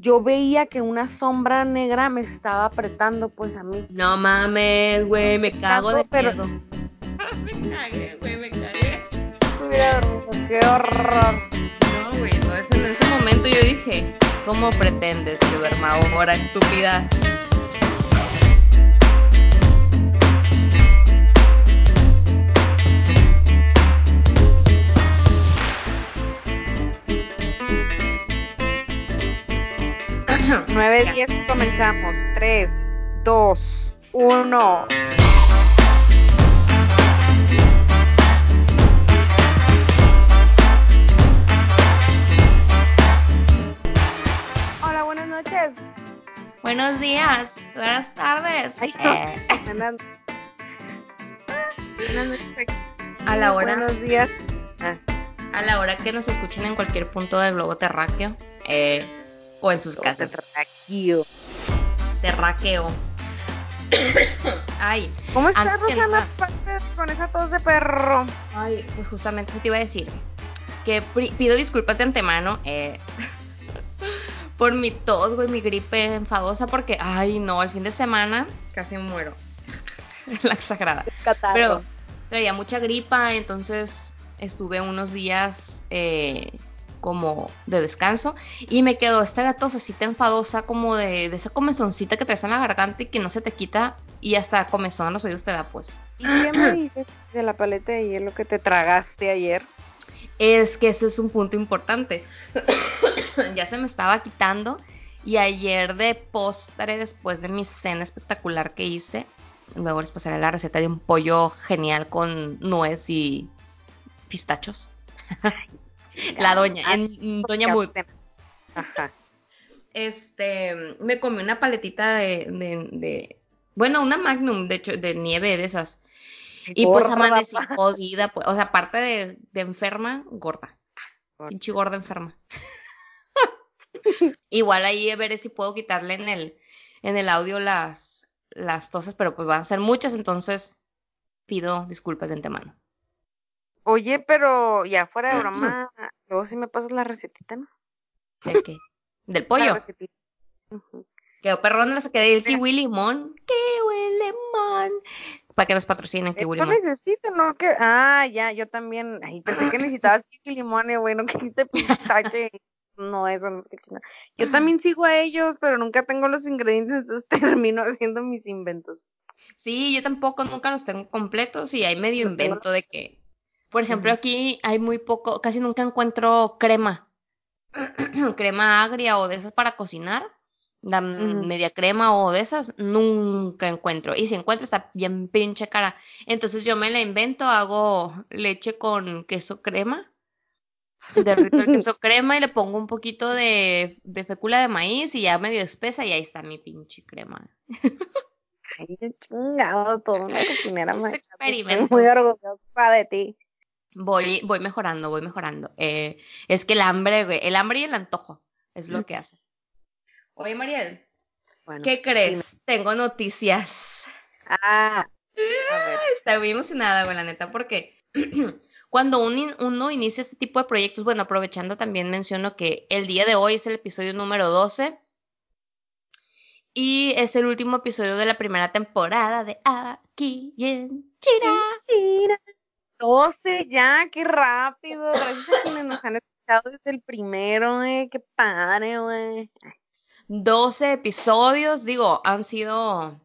yo veía que una sombra negra me estaba apretando pues a mí. No mames, güey, me cago de pero- miedo. me cagué, güey, me cagué. Qué horror. No, güey, en ese momento yo dije, ¿cómo pretendes que duerma ahora, estúpida? Nueve, Ya. diez, comenzamos. 3, 2, 1. Hola, buenas noches. Buenos días, buenas tardes. Ay, no. Eh, Buenas, buenas noches. aquí. a la hora, Buenos días. Ah, a la hora que nos escuchen en cualquier punto del globo terráqueo, eh, o en sus casas, Terráqueo. terráqueo. Ay, ¿Cómo estás, Rosana? Con esa tos de perro. Ay, pues justamente eso te iba a decir. Que pido disculpas de antemano eh, por mi tos, güey, mi gripe enfadosa, porque, ay, no, el fin de semana casi muero. La exagerada. Pero traía mucha gripa, entonces estuve unos días eh, como de descanso y me quedó esta tosecita enfadosa, como de, de esa comezoncita que traes en la garganta y que no se te quita y hasta comezón en los oídos te da, pues. ¿Y qué me dices de la paleta de hielo que te tragaste ayer? Es que ese es un punto importante. ya se me estaba quitando y ayer de postre, después de mi cena espectacular que hice, luego les pasaré la receta de un pollo genial con nuez y pistachos. La doña, en Doña Mut. Ajá. Este, me comí una paletita de, de- de- bueno, una Magnum, de hecho, de nieve de esas. Y pues amanecí pa. jodida, pues, o sea, aparte de, de enferma, gorda. Gorda. Pinche gorda enferma. Igual ahí veré si puedo quitarle en el, en el audio las, las toses, pero pues van a ser muchas, entonces pido disculpas de antemano. Oye, pero ya fuera de broma, luego sí me pasas la recetita, ¿no? ¿Del qué? Del pollo. Quedó perrón la saqué del kiwi limón. Kiwi limón. Para que nos patrocinen kiwi limón. necesito, ¿no? Que... Ah, ya, yo también. Ay, pensé que necesitabas kiwi limón, eh, güey, no que hiciste pistache. No, eso no es que chingada. Yo también sigo a ellos, pero nunca tengo los ingredientes, entonces termino haciendo mis inventos. Sí, yo tampoco nunca los tengo completos y hay medio invento de que, por ejemplo, aquí hay muy poco, casi nunca encuentro crema, crema agria o de esas para cocinar, la media crema o de esas, nunca encuentro. Y si encuentro está bien pinche cara. Entonces yo me la invento, hago leche con queso crema, derrito el queso crema y le pongo un poquito de, de fécula de maíz y ya medio espesa y ahí está mi pinche crema. Ay, qué chingado, todo una cocinera más. experimentos. Estoy muy orgullosa de ti. Voy, voy mejorando, voy mejorando. Eh, es que el hambre, güey, el hambre y el antojo es lo que hace. Oye, Mariel, Bueno, ¿qué crees? Tengo noticias. Ah, a ver. Estoy muy emocionada, güey, la neta, porque cuando un uno inicia este tipo de proyectos, bueno, aprovechando también menciono que el día de hoy es el episodio número 12 y es el último episodio de la primera temporada de Aquí en China. Mira, 12 ya, qué rápido. Gracias a quienes nos han escuchado desde el primero, eh. Qué padre, güey. 12 episodios, digo, han sido,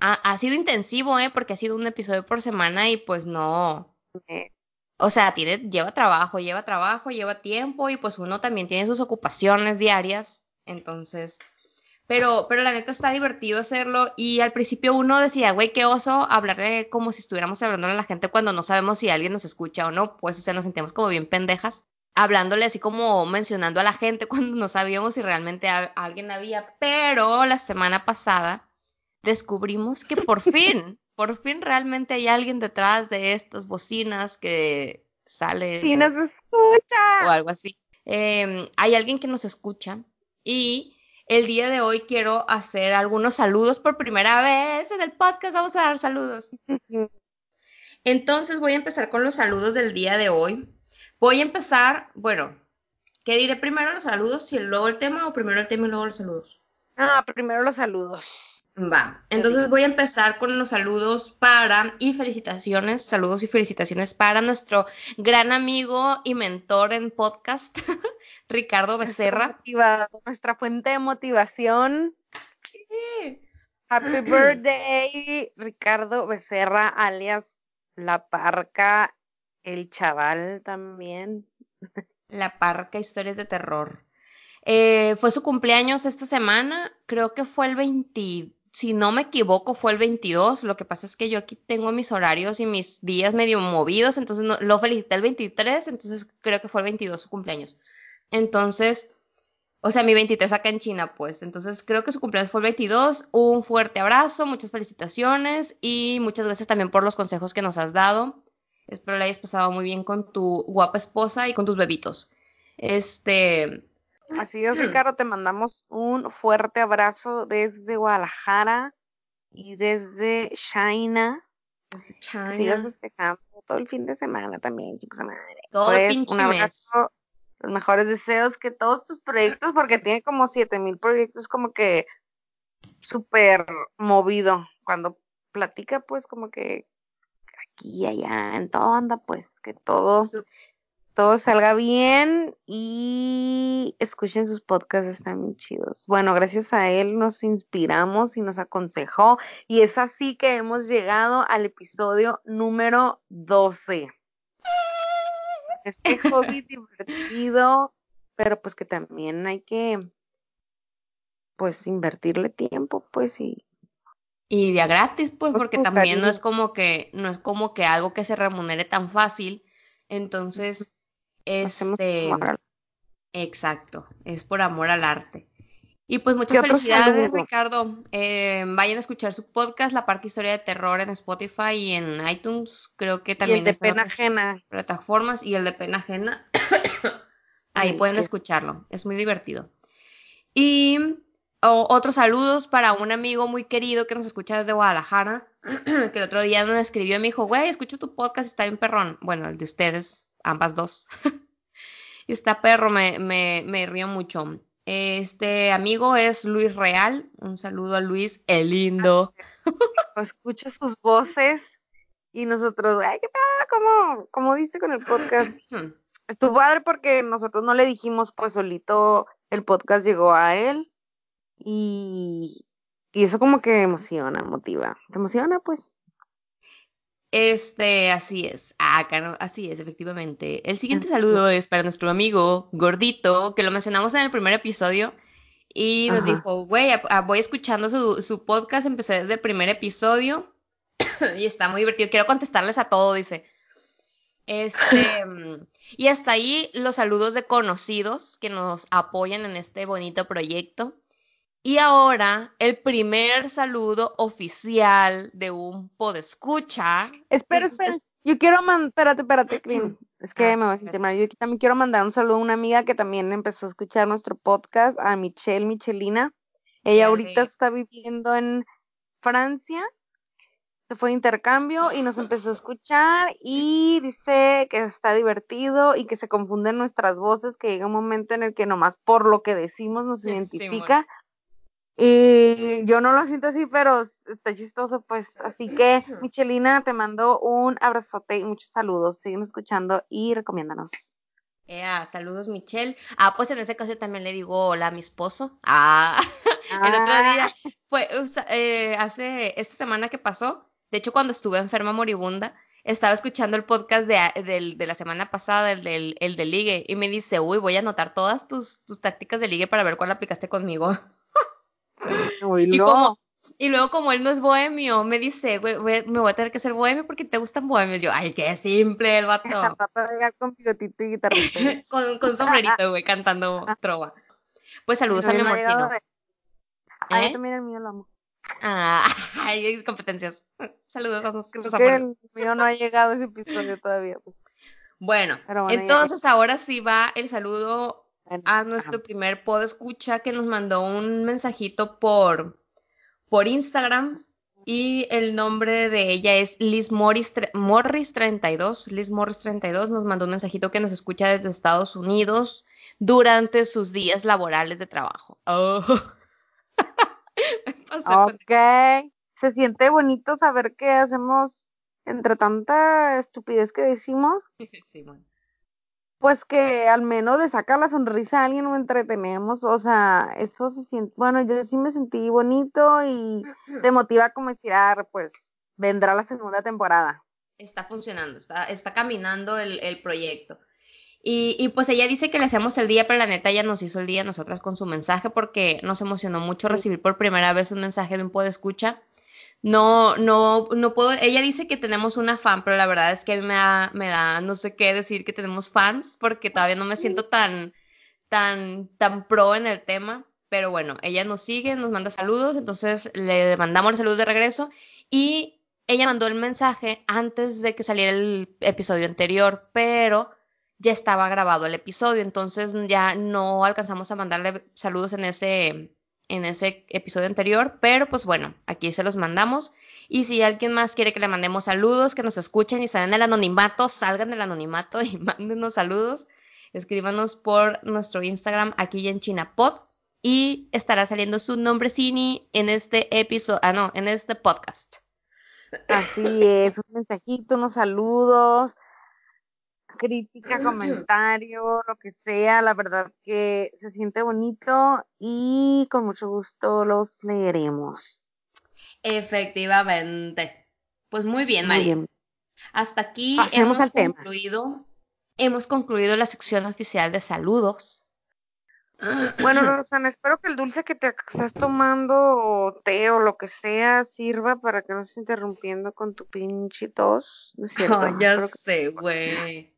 ha, ha sido intensivo, ¿eh? Porque ha sido un episodio por semana y pues no, Eh, o sea, tiene, lleva trabajo, lleva trabajo, lleva tiempo y pues uno también tiene sus ocupaciones diarias, entonces, pero, pero la neta está divertido hacerlo y al principio uno decía, güey, qué oso hablarle como si estuviéramos hablando a la gente cuando no sabemos si alguien nos escucha o no, pues o sea, nos sentimos como bien pendejas hablándole así como mencionando a la gente cuando no sabíamos si realmente a- alguien había, pero la semana pasada descubrimos que por fin, por fin realmente hay alguien detrás de estas bocinas que sale Sí, nos o escucha. algo así. Eh, hay alguien que nos escucha y el día de hoy quiero hacer algunos saludos por primera vez en el podcast. Vamos a dar saludos. Entonces voy a empezar con los saludos del día de hoy. Voy a empezar, bueno, ¿Qué diré primero los saludos y luego el tema o primero el tema y luego los saludos? Ah, primero los saludos. Va, entonces voy a empezar con los saludos para y felicitaciones, saludos y felicitaciones para nuestro gran amigo y mentor en podcast, Ricardo Becerra. Nuestra fuente de motivación. Happy birthday, Ricardo Becerra, alias La Parca, el chaval también. La Parca, historias de terror. Eh, fue su cumpleaños esta semana, creo que fue el 20, si no me equivoco, fue el 22. Lo que pasa es que yo aquí tengo mis horarios y mis días medio movidos, entonces lo felicité el 23, entonces creo que fue el 22 su cumpleaños. Entonces, o sea, mi 23 acá en China, pues. Entonces, creo que su cumpleaños fue el 22. Un fuerte abrazo, muchas felicitaciones y muchas gracias también por los consejos que nos has dado. Espero le hayas pasado muy bien con tu guapa esposa y con tus bebitos. Este, Así es, Ricardo, te mandamos un fuerte abrazo desde Guadalajara y desde China. Desde China. sigas festejando todo el fin de semana también, chicos. Madre. Todo el pues, pinche un abrazo, Los mejores deseos que todos tus proyectos, porque tiene como siete mil proyectos, como que súper movido. Cuando platica, pues como que aquí y allá, en todo anda, pues que todo todo salga bien y escuchen sus podcasts, están muy chidos. Bueno, gracias a él nos inspiramos y nos aconsejó y es así que hemos llegado al episodio número 12. Este hobby divertido, pero pues que también hay que pues invertirle tiempo, pues y y de gratis, pues, pues porque también no es como que no es como que algo que se remunere tan fácil. Entonces, este, exacto, es por amor al arte. Y pues muchas felicidades, Ricardo. Eh, vayan a escuchar su podcast, La Parque Historia de Terror, en Spotify y en iTunes. Creo que también y el de Pena Ajena. Plataformas y el de Pena Ajena. Ahí pueden escucharlo. Es muy divertido. Y otros saludos para un amigo muy querido que nos escucha desde Guadalajara, que el otro día nos escribió y me dijo, güey, escucho tu podcast, está bien perrón. Bueno, el de ustedes, ambas dos. y está perro, me, me, me río mucho. Este amigo es Luis Real. Un saludo a Luis, el lindo. Escucha sus voces y nosotros, ay, ¿qué tal? ¿Cómo, cómo viste con el podcast? Estuvo padre porque nosotros no le dijimos, pues solito el podcast llegó a él y, y eso como que emociona, motiva. ¿Te emociona, pues? Este, así es. Acá, así es, efectivamente. El siguiente saludo es para nuestro amigo Gordito, que lo mencionamos en el primer episodio. Y nos dijo, güey, voy escuchando su, su podcast, empecé desde el primer episodio y está muy divertido. Quiero contestarles a todo, dice. Este, y hasta ahí los saludos de conocidos que nos apoyan en este bonito proyecto. Y ahora, el primer saludo oficial de un podescucha. Espera, espera. Yo quiero mandar, espérate, espérate, Es que ah, me voy a sentir mal. Yo también quiero mandar un saludo a una amiga que también empezó a escuchar nuestro podcast, a Michelle Michelina. Ella ahorita está viviendo en Francia. Se fue de intercambio y nos empezó a escuchar y dice que está divertido y que se confunden nuestras voces, que llega un momento en el que nomás por lo que decimos nos identifica. Y yo no lo siento así, pero está chistoso, pues. Así que, Michelina, te mando un abrazote y muchos saludos. Siguen escuchando y recomiéndanos. saludos, Michelle. Ah, pues en ese caso también le digo hola a mi esposo. Ah, el otro día ah. fue eh, hace esta semana que pasó. De hecho, cuando estuve enferma moribunda, estaba escuchando el podcast de, de la semana pasada, el del, el de ligue, y me dice, uy, voy a anotar todas tus, tus tácticas de ligue para ver cuál aplicaste conmigo. Y, luego como él no es bohemio, me dice, güey, me voy a tener que ser bohemio porque te gustan bohemios. Yo, ay, qué simple el vato. con bigotito y con, con sombrerito, güey, cantando trova. Pues saludos a mi amorcito. ¿Eh? también el mío lo amo. Ah, hay competencias. Saludos a nosotros. el mío no ha llegado ese episodio todavía. Pues. Bueno, entonces ahora sí va el saludo a nuestro primer pod escucha que nos mandó un mensajito por, por Instagram y el nombre de ella es Liz Morris, Morris 32. Liz Morris 32 nos mandó un mensajito que nos escucha desde Estados Unidos. durante sus días laborales de trabajo. Oh. ok. Se siente bonito saber que hacemos entre tanta estupidez que decimos. Sí, Pues que al menos le saca la sonrisa a alguien o entretenemos, o sea, eso se siente, bueno, yo sí me sentí bonito y te motiva como decir, ah, pues vendrá la segunda temporada. Está funcionando, está, está caminando el, el proyecto. Y, y, pues ella dice que le hacemos el día, pero la neta ella nos hizo el día nosotras con su mensaje porque nos emocionó mucho recibir por primera vez un mensaje de un escucha no, no, no puedo, ella dice que tenemos una fan, pero la verdad es que a mí me da, me da, no sé qué decir que tenemos fans, porque todavía no me siento tan, tan, tan pro en el tema, pero bueno, ella nos sigue, nos manda saludos, entonces le mandamos los saludos de regreso y ella mandó el mensaje antes de que saliera el episodio anterior, pero ya estaba grabado el episodio, entonces ya no alcanzamos a mandarle saludos en ese, en ese episodio anterior, pero pues bueno, aquí se los mandamos. Y si alguien más quiere que le mandemos saludos, que nos escuchen y salgan del anonimato, salgan del anonimato y mándenos saludos. Escríbanos por nuestro Instagram aquí en Chinapod y estará saliendo su nombre Cini en este episodio, ah no, en este podcast. Así es, un mensajito, unos saludos, crítica, comentario, lo que sea, la verdad que se siente bonito y con mucho gusto los leeremos. Efectivamente. Pues muy bien, María. Hasta aquí hemos concluido, hemos concluido la sección oficial de saludos. Bueno, Rosana, espero que el dulce que te estás tomando o té o lo que sea sirva para que no estés interrumpiendo con tu pinche tos. ¿no es cierto? ya sé, güey.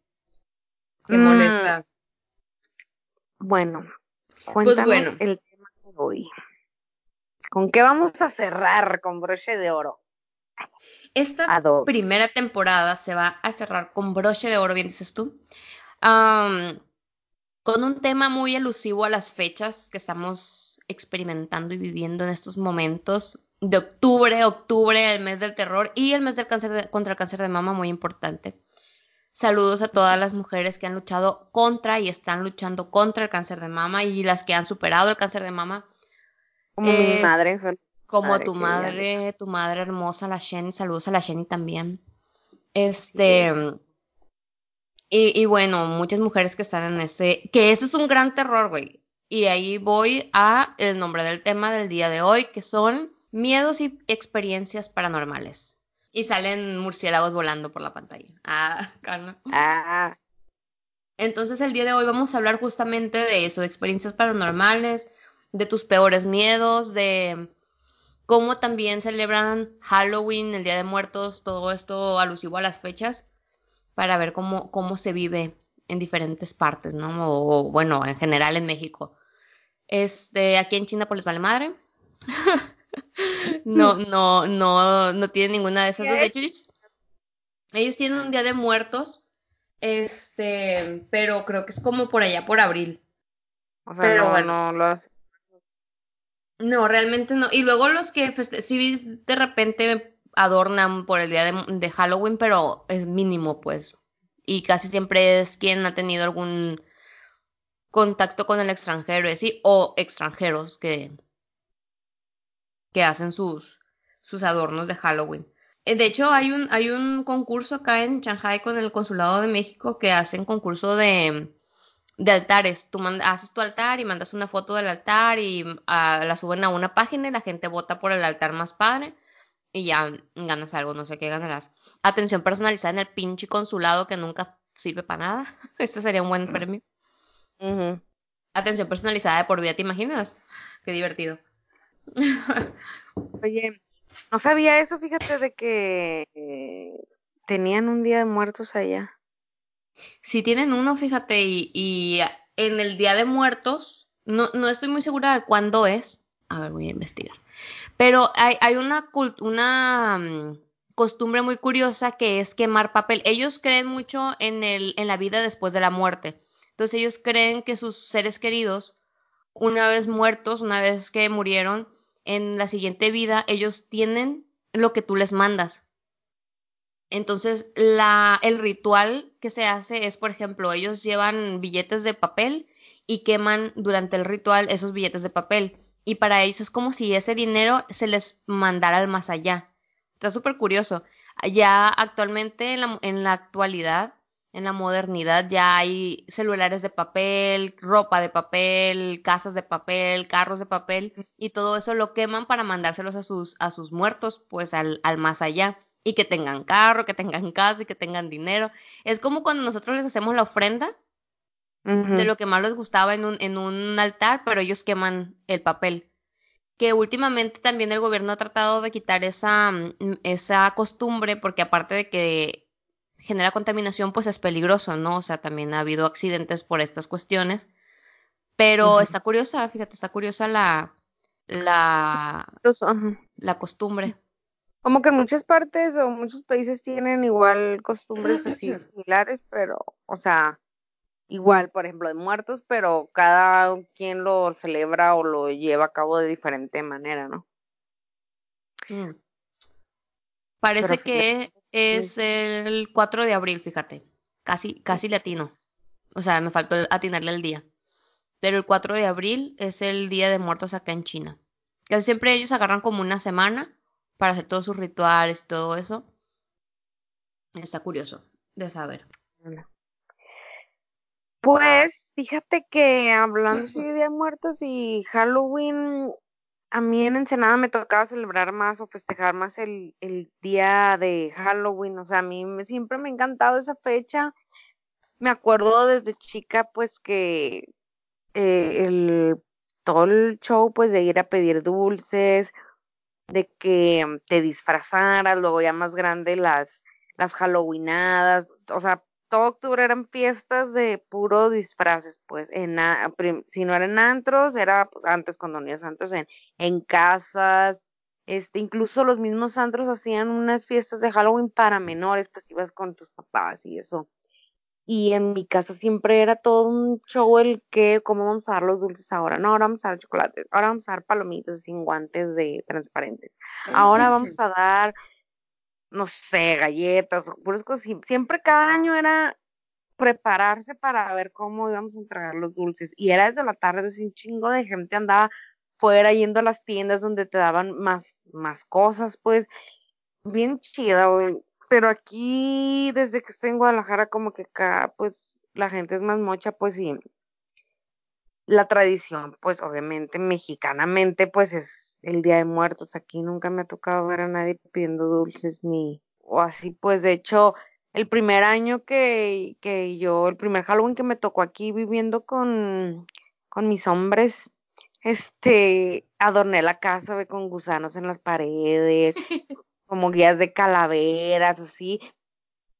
Molesta. Mm, bueno, pues cuéntanos el tema de hoy. ¿Con qué vamos a cerrar con broche de oro? Esta primera temporada se va a cerrar con broche de oro, bien dices tú, con un tema muy elusivo a las fechas que estamos experimentando y viviendo en estos momentos de octubre, octubre, el mes del terror y el mes del cáncer contra el cáncer de mama, muy importante. Saludos a todas las mujeres que han luchado contra y están luchando contra el cáncer de mama y las que han superado el cáncer de mama. Como mi madre. Como tu madre, tu madre hermosa, la Shenny. Saludos a la Shenny también. Este. Y, y, bueno, muchas mujeres que están en ese. Que ese es un gran terror, güey. Y ahí voy a el nombre del tema del día de hoy, que son miedos y experiencias paranormales. Y salen murciélagos volando por la pantalla. Ah, Carla. Ah. Entonces el día de hoy vamos a hablar justamente de eso, de experiencias paranormales, de tus peores miedos, de cómo también celebran Halloween, el Día de Muertos, todo esto alusivo a las fechas, para ver cómo, cómo se vive en diferentes partes, ¿no? O, bueno, en general en México. Este, aquí en China pues les vale madre. no, no, no, no tienen ninguna de esas dos. De hecho, ellos, tienen un día de muertos, este, pero creo que es como por allá por abril. O sea, pero, no, bueno, no lo No, realmente no. Y luego los que sí de repente adornan por el día de, Halloween, pero es mínimo, pues. Y casi siempre es quien ha tenido algún contacto con el extranjero, ¿sí? o extranjeros que, que hacen sus, sus adornos de Halloween. Eh, de hecho, hay un, hay un concurso acá en Shanghai con el Consulado de México que hacen concurso de, de altares. Tú haces tu altar y mandas una foto del altar y ah, la suben a una página y la gente vota por el altar más padre y ya ganas algo, no sé qué ganarás. Atención personalizada en el pinche consulado que nunca sirve para nada. Este sería un buen premio. Atención personalizada de por vida, ¿te imaginas? Qué divertido. Oye, no sabía eso, fíjate, de que tenían un día de muertos allá. Sí, tienen uno, fíjate, y, en el día de muertos, no, no estoy muy segura de cuándo es. A ver, voy a investigar. Pero hay, una mm, costumbre muy curiosa que es quemar papel. Ellos creen mucho en, el, en la vida después de la muerte. Entonces ellos creen que sus seres queridos una vez muertos, una vez que murieron, en la siguiente vida ellos tienen lo que tú les mandas. Entonces, el ritual que se hace es, por ejemplo, ellos llevan billetes de papel y queman durante el ritual esos billetes de papel. Y para ellos es como si ese dinero se les mandara al más allá. Está súper curioso. Ya actualmente, en la actualidad, en la modernidad, ya hay celulares de papel, ropa de papel, casas de papel, carros de papel, y todo eso lo queman para mandárselos a sus, a sus muertos, pues al, al más allá. Y que tengan carro, que tengan casa y que tengan dinero. Es como cuando nosotros les hacemos la ofrenda de lo que más les gustaba en un, en un altar, pero ellos queman el papel. Que últimamente también el gobierno ha tratado de quitar esa, mm, esa costumbre, porque aparte de que genera contaminación, pues es peligroso, ¿no? O sea, también ha habido accidentes por estas cuestiones. Pero está curiosa, fíjate, está curiosa la, la, la costumbre. Como que en muchas partes o muchos países tienen igual costumbres así similares, pero, o sea, igual, por ejemplo, de muertos, pero cada quien lo celebra o lo lleva a cabo de diferente manera, ¿no? Mm. Parece que es el 4 de abril, fíjate. Casi, casi latino. O sea, me faltó atinarle el día. Pero el 4 de abril es el día de muertos acá en China. Casi siempre ellos agarran como una semana para hacer todos sus rituales y todo eso. Está curioso de saber. Pues fíjate que hablando así de Día de Muertos y Halloween, a mí en Ensenada me tocaba celebrar más o festejar más el, el día de Halloween. O sea, a mí me, siempre me ha encantado esa fecha. Me acuerdo desde chica, pues que eh, el, todo el show, pues de ir a pedir dulces, de que te disfrazaras, luego ya más grande las, las Halloweenadas. O sea, todo octubre eran fiestas de puro disfraces, pues, en, si no eran antros, era pues, antes cuando no antros, en, en casas, este, incluso los mismos antros hacían unas fiestas de Halloween para menores, pues ibas con tus papás y eso. Y en mi casa siempre era todo un show el que, ¿cómo vamos a dar los dulces ahora? No, ahora vamos a dar chocolates, ahora vamos a dar palomitas sin guantes de transparentes, ahora vamos a dar no sé, galletas, puras cosas. Siempre cada año era prepararse para ver cómo íbamos a entregar los dulces. Y era desde la tarde, así un chingo de gente andaba fuera yendo a las tiendas donde te daban más, más cosas, pues, bien chida, güey. Pero aquí, desde que estoy en Guadalajara, como que acá, pues, la gente es más mocha, pues, sí. La tradición, pues, obviamente, mexicanamente, pues, es el Día de Muertos. Aquí nunca me ha tocado ver a nadie pidiendo dulces ni o así. Pues de hecho, el primer año que, que yo, el primer Halloween que me tocó aquí viviendo con, con mis hombres, este, adorné la casa ve, con gusanos en las paredes, como guías de calaveras, así.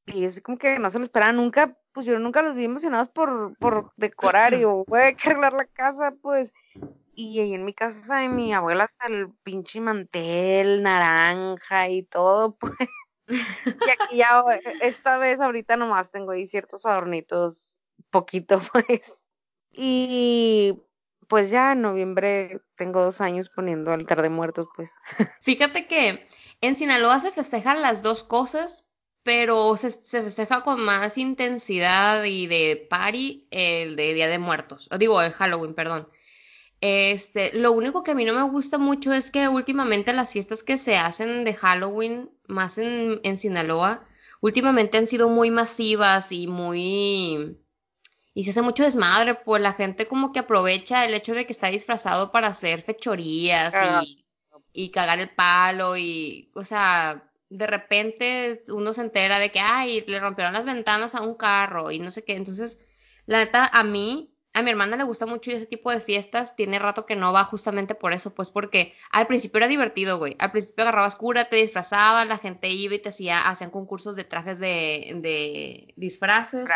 Y así como que no se lo esperaba nunca, pues yo nunca los vi emocionados por, por decorar y yo, voy a arreglar la casa, pues y ahí en mi casa de mi abuela hasta el pinche mantel naranja y todo, pues. Y aquí ya, eh, esta vez ahorita nomás tengo ahí ciertos adornitos, poquito, pues. Y pues ya en noviembre tengo dos años poniendo altar de muertos, pues. Fíjate que en Sinaloa se festejan las dos cosas, pero se, se, festeja con más intensidad y de party el de Día de Muertos. Digo, el Halloween, perdón. Este, lo único que a mí no me gusta mucho es que últimamente las fiestas que se hacen de Halloween, más en, en Sinaloa, últimamente han sido muy masivas y muy... Y se hace mucho desmadre, pues la gente como que aprovecha el hecho de que está disfrazado para hacer fechorías y, y cagar el palo y, o sea, de repente uno se entera de que, ay, le rompieron las ventanas a un carro y no sé qué. Entonces, la neta, a mí a mi hermana le gusta mucho ese tipo de fiestas. Tiene rato que no va justamente por eso, pues porque al principio era divertido, güey. Al principio agarrabas cura, te disfrazabas, la gente iba y te hacía, hacían concursos de trajes de, de disfraces.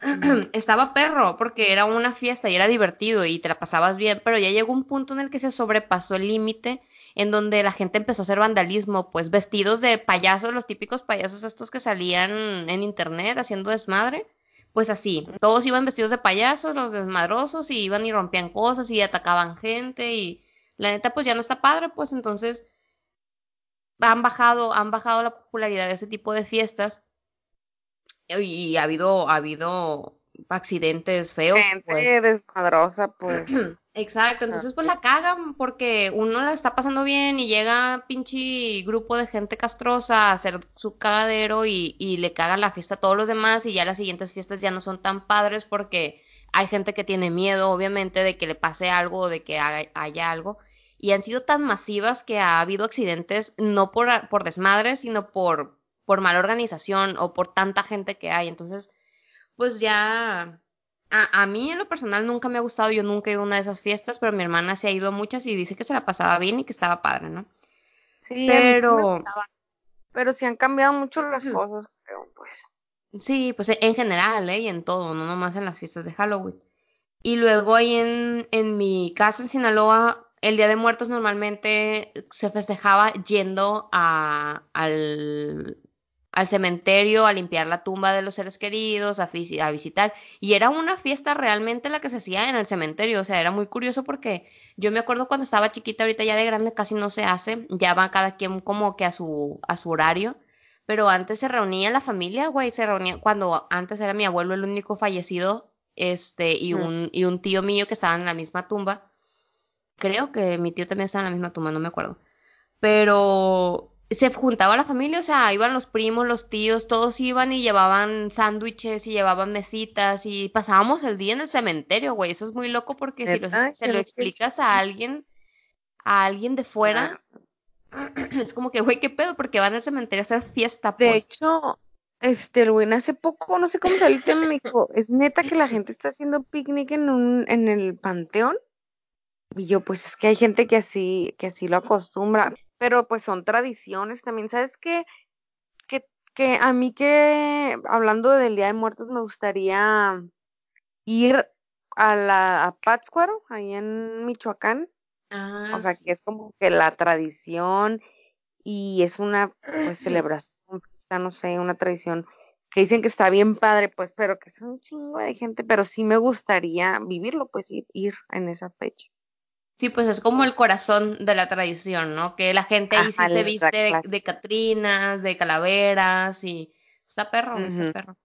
Estaba perro porque era una fiesta y era divertido y te la pasabas bien, pero ya llegó un punto en el que se sobrepasó el límite en donde la gente empezó a hacer vandalismo, pues vestidos de payasos, los típicos payasos estos que salían en internet haciendo desmadre pues así, todos iban vestidos de payasos, los desmadrosos, y iban y rompían cosas y atacaban gente, y la neta pues ya no está padre, pues entonces han bajado, han bajado la popularidad de ese tipo de fiestas, y ha habido, ha habido accidentes feos. Gente pues. desmadrosa, pues. Exacto, entonces pues la cagan porque uno la está pasando bien y llega pinche grupo de gente castrosa a hacer su cagadero y, y le cagan la fiesta a todos los demás y ya las siguientes fiestas ya no son tan padres porque hay gente que tiene miedo, obviamente, de que le pase algo o de que haya, haya algo. Y han sido tan masivas que ha habido accidentes no por, por desmadre, sino por, por mala organización o por tanta gente que hay. Entonces, pues ya a, a, mí en lo personal nunca me ha gustado, yo nunca he ido a una de esas fiestas, pero mi hermana se ha ido a muchas y dice que se la pasaba bien y que estaba padre, ¿no? Sí, pero... Sí pero sí han cambiado mucho las cosas, creo, pues. Sí, pues en general, ¿eh? Y en todo, no nomás en las fiestas de Halloween. Y luego ahí en, en mi casa en Sinaloa, el Día de Muertos normalmente se festejaba yendo a, al, al cementerio a limpiar la tumba de los seres queridos, a, a, visitar. Y era una fiesta realmente la que se hacía en el cementerio. O sea, era muy curioso porque yo me acuerdo cuando estaba chiquita, ahorita ya de grande casi no se hace. Ya va cada quien como que a su, a su horario. Pero antes se reunía la familia, güey, se reunía cuando antes era mi abuelo el único fallecido, este, y un, y un tío mío que estaban en la misma tumba. Creo que mi tío también estaba en la misma tumba, no me acuerdo. Pero se juntaba la familia, o sea, iban los primos, los tíos, todos iban y llevaban sándwiches y llevaban mesitas y pasábamos el día en el cementerio, güey. Eso es muy loco porque si lo, se lo explicas a alguien, a alguien de fuera, es como que, güey, ¿qué pedo? Porque van al cementerio a hacer fiesta, pues. De hecho, este, el güey hace poco, no sé cómo salió el tema, me dijo, es neta que la gente está haciendo picnic en un, en el panteón. Y yo, pues es que hay gente que así, que así lo acostumbra pero pues son tradiciones también. ¿Sabes qué? Que, que a mí que, hablando del Día de Muertos, me gustaría ir a la a Pátzcuaro, ahí en Michoacán. Ah, o sea, que es como que la tradición y es una pues celebración, no sé, una tradición que dicen que está bien padre, pues, pero que es un chingo de gente, pero sí me gustaría vivirlo, pues, ir, ir en esa fecha. Sí, pues es como el corazón de la tradición, ¿no? Que la gente ahí sí se viste de, catrinas, de calaveras y está perro, está perro.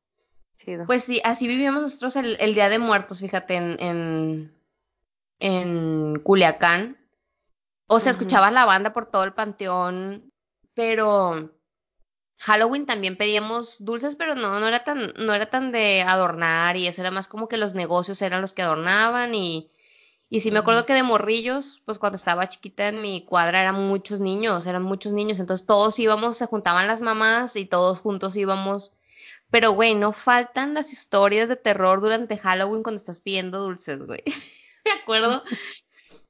Chido. Pues sí, así vivimos nosotros el, el Día de Muertos, fíjate, en, en, en Culiacán. O sea, escuchabas la banda por todo el panteón, pero Halloween también pedíamos dulces, pero no, no era tan, no era tan de adornar y eso era más como que los negocios eran los que adornaban y y sí me acuerdo que de morrillos, pues cuando estaba chiquita en mi cuadra eran muchos niños, eran muchos niños, entonces todos íbamos, se juntaban las mamás y todos juntos íbamos. Pero, güey, no faltan las historias de terror durante Halloween cuando estás pidiendo dulces, güey. me acuerdo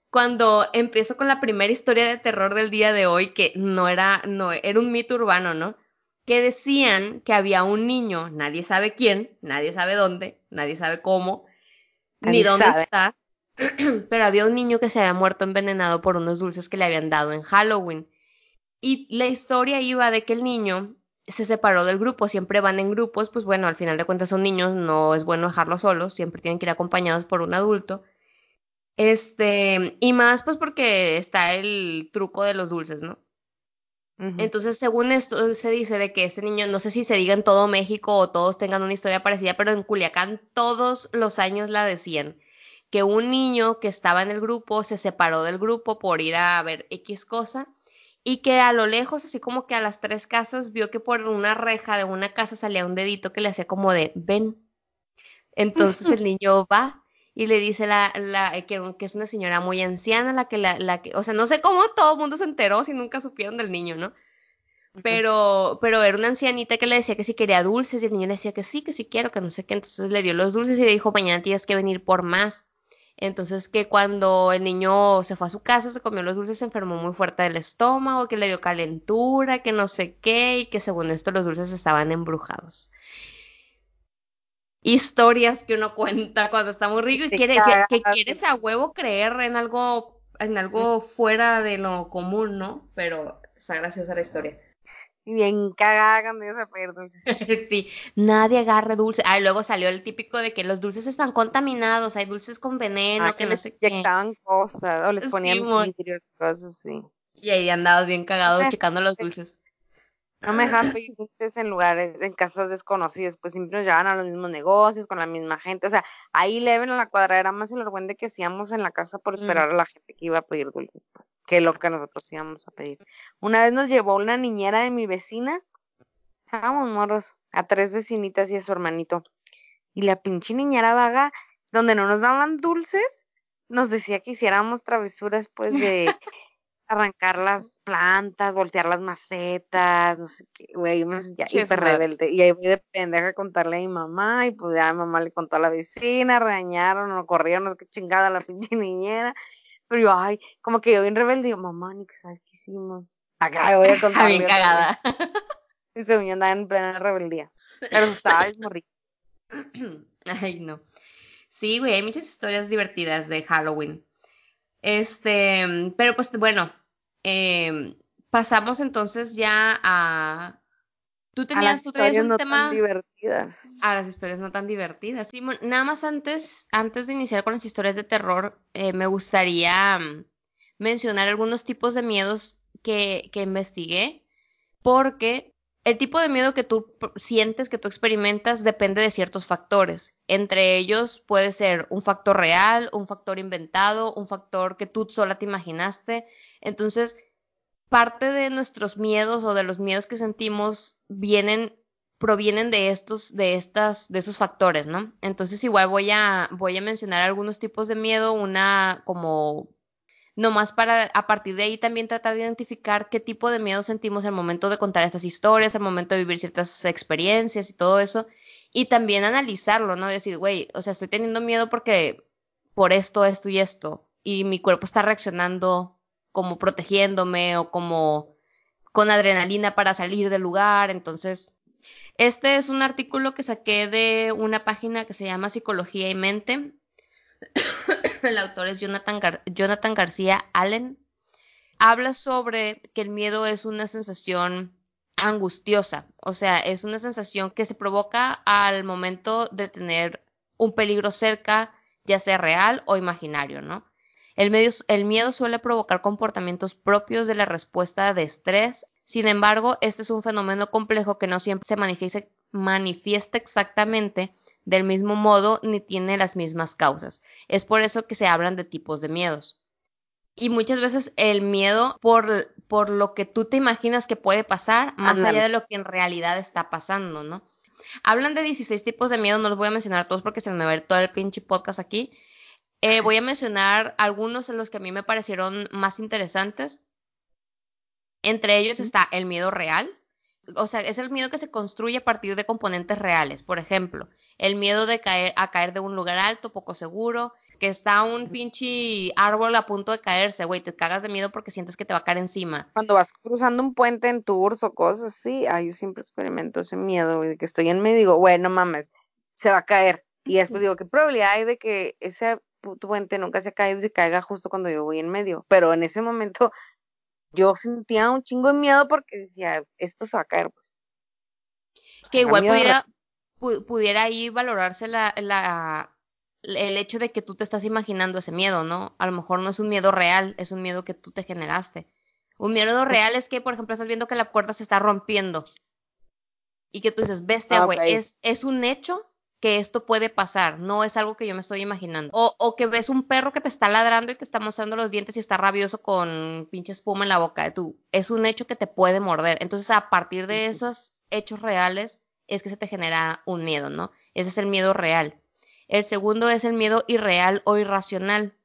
cuando empiezo con la primera historia de terror del día de hoy, que no era, no, era un mito urbano, ¿no? Que decían que había un niño, nadie sabe quién, nadie sabe dónde, nadie sabe cómo, ni dónde está pero había un niño que se había muerto envenenado por unos dulces que le habían dado en Halloween. Y la historia iba de que el niño se separó del grupo, siempre van en grupos, pues bueno, al final de cuentas son niños, no es bueno dejarlos solos, siempre tienen que ir acompañados por un adulto. Este, y más pues porque está el truco de los dulces, ¿no? Entonces, según esto, se dice de que este niño, no sé si se diga en todo México o todos tengan una historia parecida, pero en Culiacán todos los años la decían que un niño que estaba en el grupo se separó del grupo por ir a ver X cosa y que a lo lejos, así como que a las tres casas, vio que por una reja de una casa salía un dedito que le hacía como de ven. Entonces el niño va y le dice la, la que, que, es una señora muy anciana, la que la, la que, o sea, no sé cómo todo el mundo se enteró si nunca supieron del niño, ¿no? Pero, pero era una ancianita que le decía que si quería dulces y el niño le decía que sí, que sí quiero, que no sé qué. Entonces le dio los dulces y le dijo, mañana tienes que venir por más. Entonces que cuando el niño se fue a su casa, se comió los dulces, se enfermó muy fuerte del estómago, que le dio calentura, que no sé qué, y que según esto los dulces estaban embrujados. Historias que uno cuenta cuando está muy rico y quiere, que, quieres a huevo creer en algo, en algo fuera de lo común, ¿no? Pero está graciosa la historia bien cagada a pedir dulces. sí, nadie agarre dulces. Ah, luego salió el típico de que los dulces están contaminados, hay dulces con veneno, ah, que, no sé qué. inyectaban cosas, o les ponían sí, cosas así. Y ahí andabas bien cagado checando los dulces. No me dejaban pedir en lugares, en casas desconocidas, pues siempre nos llevaban a los mismos negocios, con la misma gente. O sea, ahí le ven a la cuadra, era más el orgüende que hacíamos en la casa por Mm. esperar a la gente que iba a pedir dulces, que lo que nosotros íbamos a pedir. Una vez nos llevó una niñera de mi vecina, estábamos morros, a tres vecinitas y a su hermanito. Y la pinche niñera vaga, donde no nos daban dulces, nos decía que hiciéramos travesuras, pues, de arrancar las plantas, voltear las macetas, no sé qué, güey, yo me sentía Sí, hiper rebelde. Y ahí voy de pendeja a contarle a mi mamá, y pues ya mi mamá le contó a la vecina, regañaron, o corrieron, no sé qué chingada la pinche niñera. Pero yo, ay, como que yo bien rebelde, digo, mamá, ni que sabes qué hicimos. Acá voy a contarle. Bien cagada. Y según yo andaba en plena rebeldía. Pero estaba desmorrida. Ay, no. Sí, güey, hay muchas historias divertidas de Halloween. Este, pero pues bueno, em, pasamos entonces ya a... Tú A tenías, las tú historias un no tema tan divertidas. a las historias no tan divertidas. Sí, nada más antes, antes de iniciar con las historias de terror, eh, me gustaría mm, mencionar algunos tipos de miedos que, que investigué, porque el tipo de miedo que tú sientes, que tú experimentas, depende de ciertos factores. Entre ellos puede ser un factor real, un factor inventado, un factor que tú sola te imaginaste. Entonces, parte de nuestros miedos o de los miedos que sentimos vienen provienen de estos de estas de esos factores, ¿no? Entonces igual voy a voy a mencionar algunos tipos de miedo, una como nomás para a partir de ahí también tratar de identificar qué tipo de miedo sentimos al momento de contar estas historias, al momento de vivir ciertas experiencias y todo eso y también analizarlo, ¿no? Decir, güey, o sea, estoy teniendo miedo porque por esto, esto y esto y mi cuerpo está reaccionando como protegiéndome o como con adrenalina para salir del lugar. Entonces, este es un artículo que saqué de una página que se llama Psicología y Mente. El autor es Jonathan, Jonathan García Allen. Habla sobre que el miedo es una sensación angustiosa, o sea, es una sensación que se provoca al momento de tener un peligro cerca, ya sea real o imaginario, ¿no? El, el, miedo suele provocar comportamientos propios de la respuesta de estrés. Sin embargo, este es un fenómeno complejo que no siempre se manifiesta, manifiesta exactamente del mismo modo ni tiene las mismas causas. Es por eso que se hablan de tipos de miedos. Y muchas veces el miedo por, por lo que tú te imaginas que puede pasar, más allá de lo que en realidad está pasando, ¿no? Hablan de 16 tipos de miedo, no los voy a mencionar todos porque se me va a ver todo el pinche podcast aquí. Eh, voy a mencionar algunos en los que a mí me parecieron más interesantes. Entre ellos está el miedo real. O sea, es el miedo que se construye a partir de componentes reales. Por ejemplo, el miedo de caer, a caer de un lugar alto, poco seguro, que está un pinche árbol a punto de caerse, güey, te cagas de miedo porque sientes que te va a caer encima. Cuando vas cruzando un puente en tours o cosas así, ay, yo siempre experimento ese miedo, güey, de que estoy en medio y digo, bueno, mames, se va a caer. Y después digo, ¿qué probabilidad hay de que ese puente nunca se caído y caiga justo cuando yo voy en medio? Pero en ese momento yo sentía un chingo de miedo porque decía, esto se va a caer, pues. Que igual pudiera, pu- pudiera ahí valorarse la, la, el hecho de que tú te estás imaginando ese miedo, ¿no? A lo mejor no es un miedo real, es un miedo que tú te generaste. Un miedo real es que, por ejemplo, estás viendo que la puerta se está rompiendo y que tú dices, bestia, Ah, güey, es, es un hecho que esto puede pasar, no es algo que yo me estoy imaginando. O, o que ves un perro que te está ladrando y te está mostrando los dientes y está rabioso con pinche espuma en la boca. Tú, es un hecho que te puede morder. Entonces, a partir de esos hechos reales es que se te genera un miedo, ¿no? Ese es el miedo real. El segundo es el miedo irreal o irracional.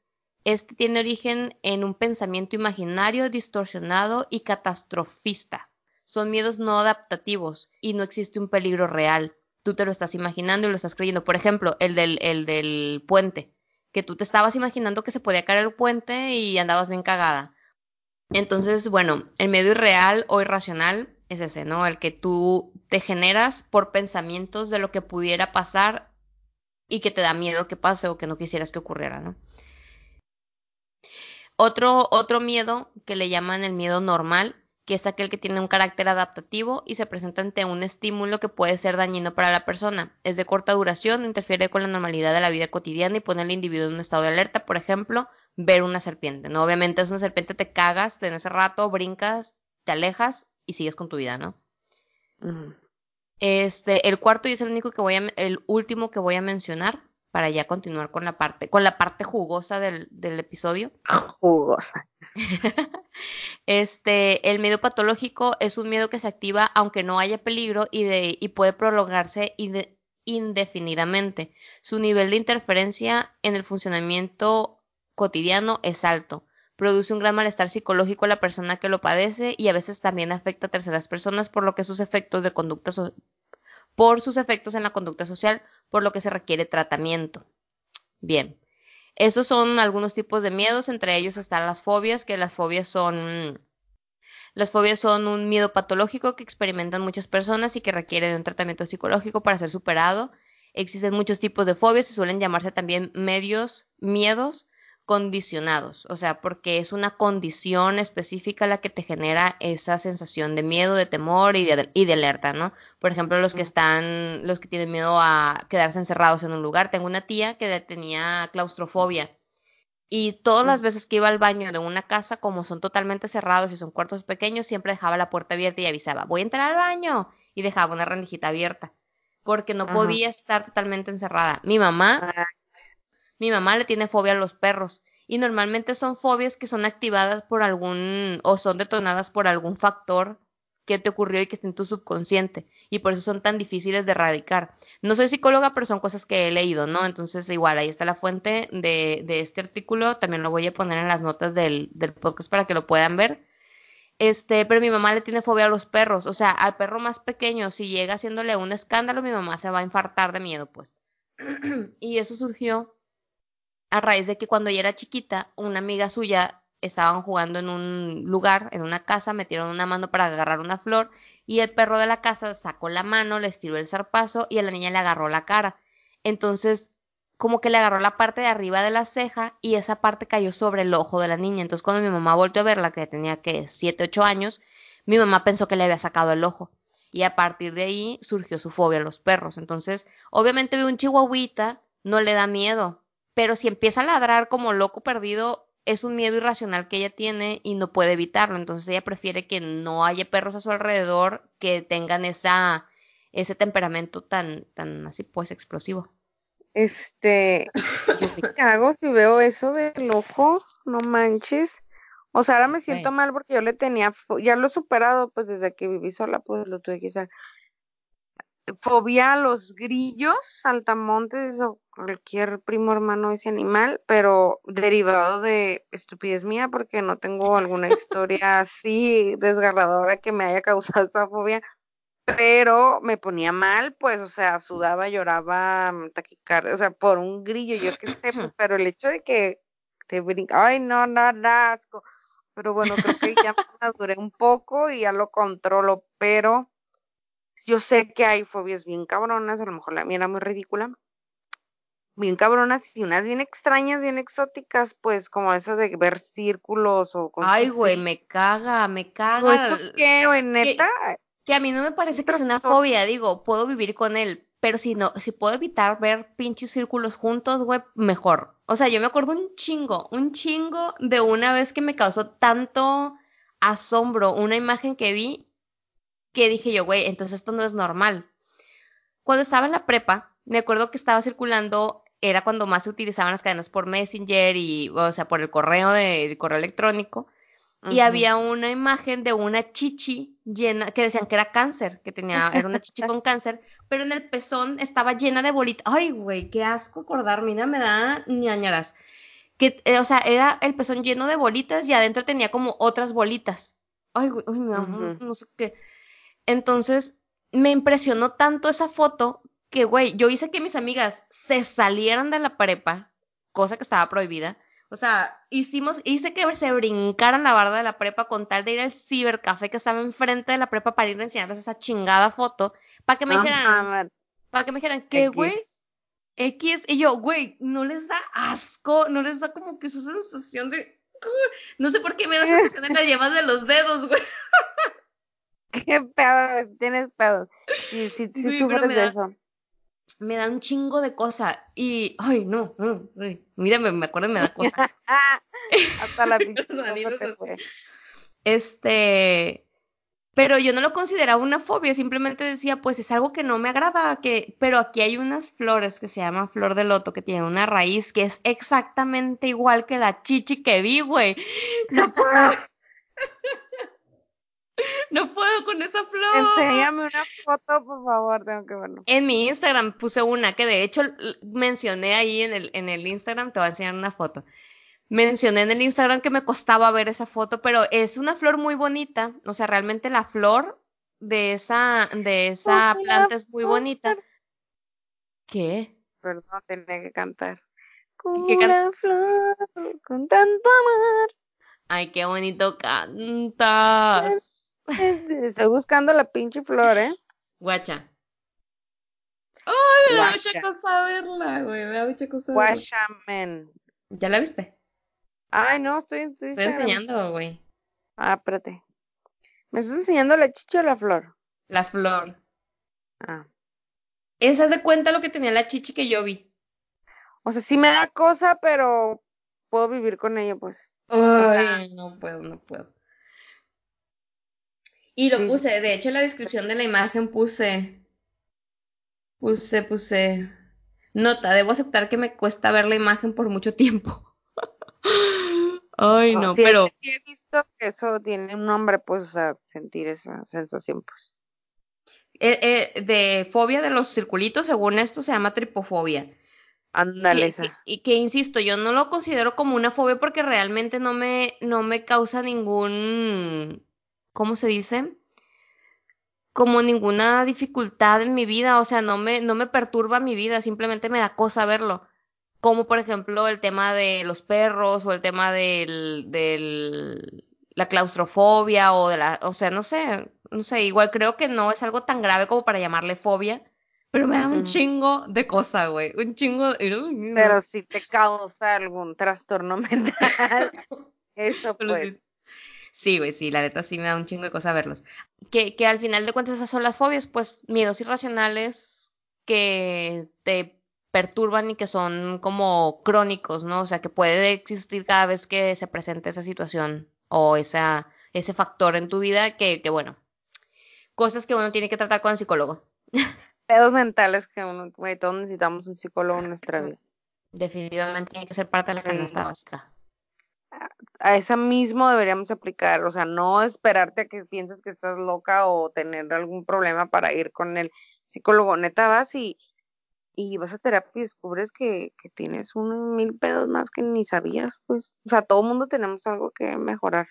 Este tiene origen en un pensamiento imaginario, distorsionado y catastrofista. Son miedos no adaptativos y no existe un peligro real. Tú te lo estás imaginando y lo estás creyendo. Por ejemplo, el del, el del puente, que tú te estabas imaginando que se podía caer el puente y andabas bien cagada. Entonces, bueno, el miedo irreal o irracional es ese, ¿no? El que tú te generas por pensamientos de lo que pudiera pasar y que te da miedo que pase o que no quisieras que ocurriera, ¿no? Otro, otro miedo que le llaman el miedo normal, que es aquel que tiene un carácter adaptativo y se presenta ante un estímulo que puede ser dañino para la persona. Es de corta duración, interfiere con la normalidad de la vida cotidiana y pone al individuo en un estado de alerta. Por ejemplo, ver una serpiente, ¿no? Obviamente es una serpiente, te cagas en ese rato, brincas, te alejas y sigues con tu vida, ¿no? Este, el cuarto y es el único que voy a, el último que voy a mencionar para ya continuar con la parte, con la parte jugosa del, del episodio. Jugosa. este, el miedo patológico es un miedo que se activa aunque no haya peligro y, de, y puede prolongarse indefinidamente. Su nivel de interferencia en el funcionamiento cotidiano es alto. Produce un gran malestar psicológico a la persona que lo padece y a veces también afecta a terceras personas por lo que sus efectos de conducta por sus efectos en la conducta social, por lo que se requiere tratamiento. Bien, esos son algunos tipos de miedos, entre ellos están las fobias, que las fobias son las fobias son un miedo patológico que experimentan muchas personas y que requiere de un tratamiento psicológico para ser superado. Existen muchos tipos de fobias y suelen llamarse también medios, miedos condicionados, o sea, porque es una condición específica la que te genera esa sensación de miedo, de temor y de, y de, alerta, ¿no? Por ejemplo, los que están, los que tienen miedo a quedarse encerrados en un lugar. Tengo una tía que tenía claustrofobia y todas las veces que iba al baño de una casa, como son totalmente cerrados y son cuartos pequeños, siempre dejaba la puerta abierta y avisaba, voy a entrar al baño y dejaba una rendijita abierta porque no podía estar totalmente encerrada. Mi mamá ah. Mi mamá le tiene fobia a los perros y normalmente son fobias que son activadas por algún o son detonadas por algún factor que te ocurrió y que está en tu subconsciente y por eso son tan difíciles de erradicar. No soy psicóloga, pero son cosas que he leído, ¿no? Entonces igual ahí está la fuente de, de este artículo, también lo voy a poner en las notas del, del podcast para que lo puedan ver. Este, pero mi mamá le tiene fobia a los perros, o sea, al perro más pequeño, si llega haciéndole un escándalo, mi mamá se va a infartar de miedo, pues. y eso surgió a raíz de que cuando ella era chiquita, una amiga suya estaban jugando en un lugar, en una casa, metieron una mano para agarrar una flor y el perro de la casa sacó la mano, le estiró el zarpazo y a la niña le agarró la cara. Entonces, como que le agarró la parte de arriba de la ceja y esa parte cayó sobre el ojo de la niña. Entonces, cuando mi mamá volvió a verla, que tenía que 7, 8 años, mi mamá pensó que le había sacado el ojo. Y a partir de ahí surgió su fobia a los perros. Entonces, obviamente un chihuahuita, no le da miedo, pero si empieza a ladrar como loco perdido, es un miedo irracional que ella tiene y no puede evitarlo. Entonces ella prefiere que no haya perros a su alrededor que tengan esa, ese temperamento tan, tan así pues explosivo. Este, yo me cago si veo eso de loco, no manches. O sea, ahora me siento mal porque yo le tenía, ya lo he superado, pues desde que viví sola, pues lo tuve que hacer fobia a los grillos, saltamontes o cualquier primo hermano de ese animal, pero derivado de estupidez mía porque no tengo alguna historia así desgarradora que me haya causado esa fobia, pero me ponía mal, pues, o sea, sudaba, lloraba, taquicardia, o sea, por un grillo, yo qué sé, pues, pero el hecho de que te brinca, ay, no, nada, asco, pero bueno, creo que ya maduré un poco y ya lo controlo, pero yo sé que hay fobias bien cabronas, a lo mejor la mía era muy ridícula, bien cabronas y unas bien extrañas, bien exóticas, pues como esa de ver círculos o cosas Ay, güey, me caga, me caga. ¿Eso qué, güey, neta? Que, a mí no me parece que es una fobia, digo, puedo vivir con él, pero si no, si puedo evitar ver pinches círculos juntos, güey, mejor. O sea, yo me acuerdo un chingo, un chingo de una vez que me causó tanto asombro una imagen que vi que dije yo, güey, entonces esto no es normal. Cuando estaba en la prepa, me acuerdo que estaba circulando, era cuando más se utilizaban las cadenas por Messenger y, o sea, por el correo de, correo electrónico. Y había una imagen de una chichi llena, que decían que era cáncer, que tenía, era una chichi con cáncer, pero en el pezón estaba llena de bolitas. Ay, güey, qué asco acordar, mira, me da ñañaras. Que, eh, o sea, era el pezón lleno de bolitas y adentro tenía como otras bolitas. Ay, güey, me da, no sé qué. Entonces, me impresionó tanto esa foto que, güey, yo hice que mis amigas se salieran de la prepa, cosa que estaba prohibida. O sea, hicimos, hice que se brincaran la barda de la prepa con tal de ir al cibercafé que estaba enfrente de la prepa para ir a enseñarles esa chingada foto, para que me dijeran, para que me dijeran, ¿qué, güey? X, y yo, güey, no les da asco, no les da como que esa sensación de, no sé por qué me da sensación de la llevas de los dedos, güey. qué pedo, tienes pedos. Sí, sí, sí, de eso. Me da un chingo de cosa y, ay, no, no mírame, me acuerdo, me da cosa. Hasta la pinche Este, pero yo no lo consideraba una fobia, simplemente decía, pues es algo que no me agrada, que, pero aquí hay unas flores que se llama flor de loto, que tiene una raíz que es exactamente igual que la chichi que vi, güey. No puedo. no puedo con esa flor. Enséñame una foto, por favor, tengo que verlo. En mi Instagram puse una que de hecho mencioné ahí en el, en el Instagram, te voy a enseñar una foto mencioné en el Instagram que me costaba ver esa foto, pero es una flor muy bonita, o sea, realmente la flor de esa, de esa planta es muy bonita. ¿Qué? Perdón, tenía que cantar. ¿Qué can flor con tanto amor. Ay, qué bonito cantas. Estoy buscando la pinche flor, ¿eh? Guacha. Ay, me da mucha cosa verla, güey. Me da mucha cosa verla. Guachamen. ¿Ya la viste? Ay, no, estoy, estoy, estoy enseñando, güey. Ah, espérate. ¿Me estás enseñando la chicha o la flor? La flor. Ah. Esa es de cuenta lo que tenía la chichi que yo vi. O sea, sí me da cosa, pero puedo vivir con ella, pues. Ay, no puedo, no puedo. Y lo puse, de hecho en la descripción de la imagen puse, puse, puse, nota, debo aceptar que me cuesta ver la imagen por mucho tiempo. Ay, no, pero. Sí he visto que eso tiene un nombre, pues, o sea, sentir esa sensación, pues. Eh, eh, de fobia de los circulitos, según esto, se llama tripofobia. Ándale, y, y, que insisto, yo no lo considero como una fobia porque realmente no me, no me causa ningún. ¿Cómo se dice? Como ninguna dificultad en mi vida, o sea, no me, no me perturba mi vida, simplemente me da cosa verlo como por ejemplo el tema de los perros o el tema del, del la claustrofobia o de la, o sea, no sé, no sé, igual creo que no es algo tan grave como para llamarle fobia, pero me da un chingo de cosa, güey, un chingo. Pero si te causa algún trastorno mental, eso pues. Sí, güey, sí, la neta sí me da un chingo de cosa verlos. Que, que al final de cuentas esas son las fobias, pues miedos irracionales que te perturban y que son como crónicos, ¿no? O sea, que puede existir cada vez que se presente esa situación o esa, ese factor en tu vida que, que bueno, cosas que uno tiene que tratar con el psicólogo. Pedos mentales que uno, güey, todos necesitamos un psicólogo en nuestra vida. Definitivamente tiene que ser parte de la canasta básica. A esa mismo deberíamos aplicar, o sea, no esperarte a que pienses que estás loca o tener algún problema para ir con el psicólogo. Neta vas y y vas a terapia y descubres que, que tienes un mil pedos más que ni sabías, pues, o sea, todo el mundo tenemos algo que mejorar.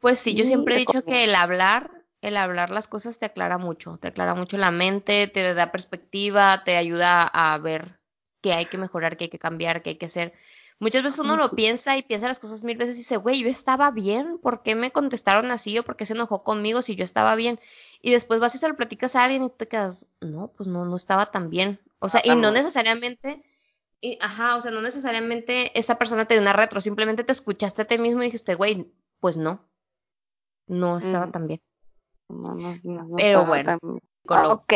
Pues sí, yo siempre he dicho que el hablar, el hablar las cosas te aclara mucho, te aclara mucho la mente, te da perspectiva, te ayuda a ver qué hay que mejorar, qué hay que cambiar, qué hay que hacer. Muchas veces uno lo piensa y piensa las cosas mil veces y dice, güey, yo estaba bien, ¿por qué me contestaron así o por qué se enojó conmigo si yo estaba bien? Y después vas y se lo platicas a alguien y te quedas, no, pues no, no estaba tan bien. O sea, y no necesariamente, y, ajá, o sea, no necesariamente esa persona te dio una retro, simplemente te escuchaste a ti mismo y dijiste, güey, pues no, no estaba tan bien. No, no, no, Pero bueno, ok,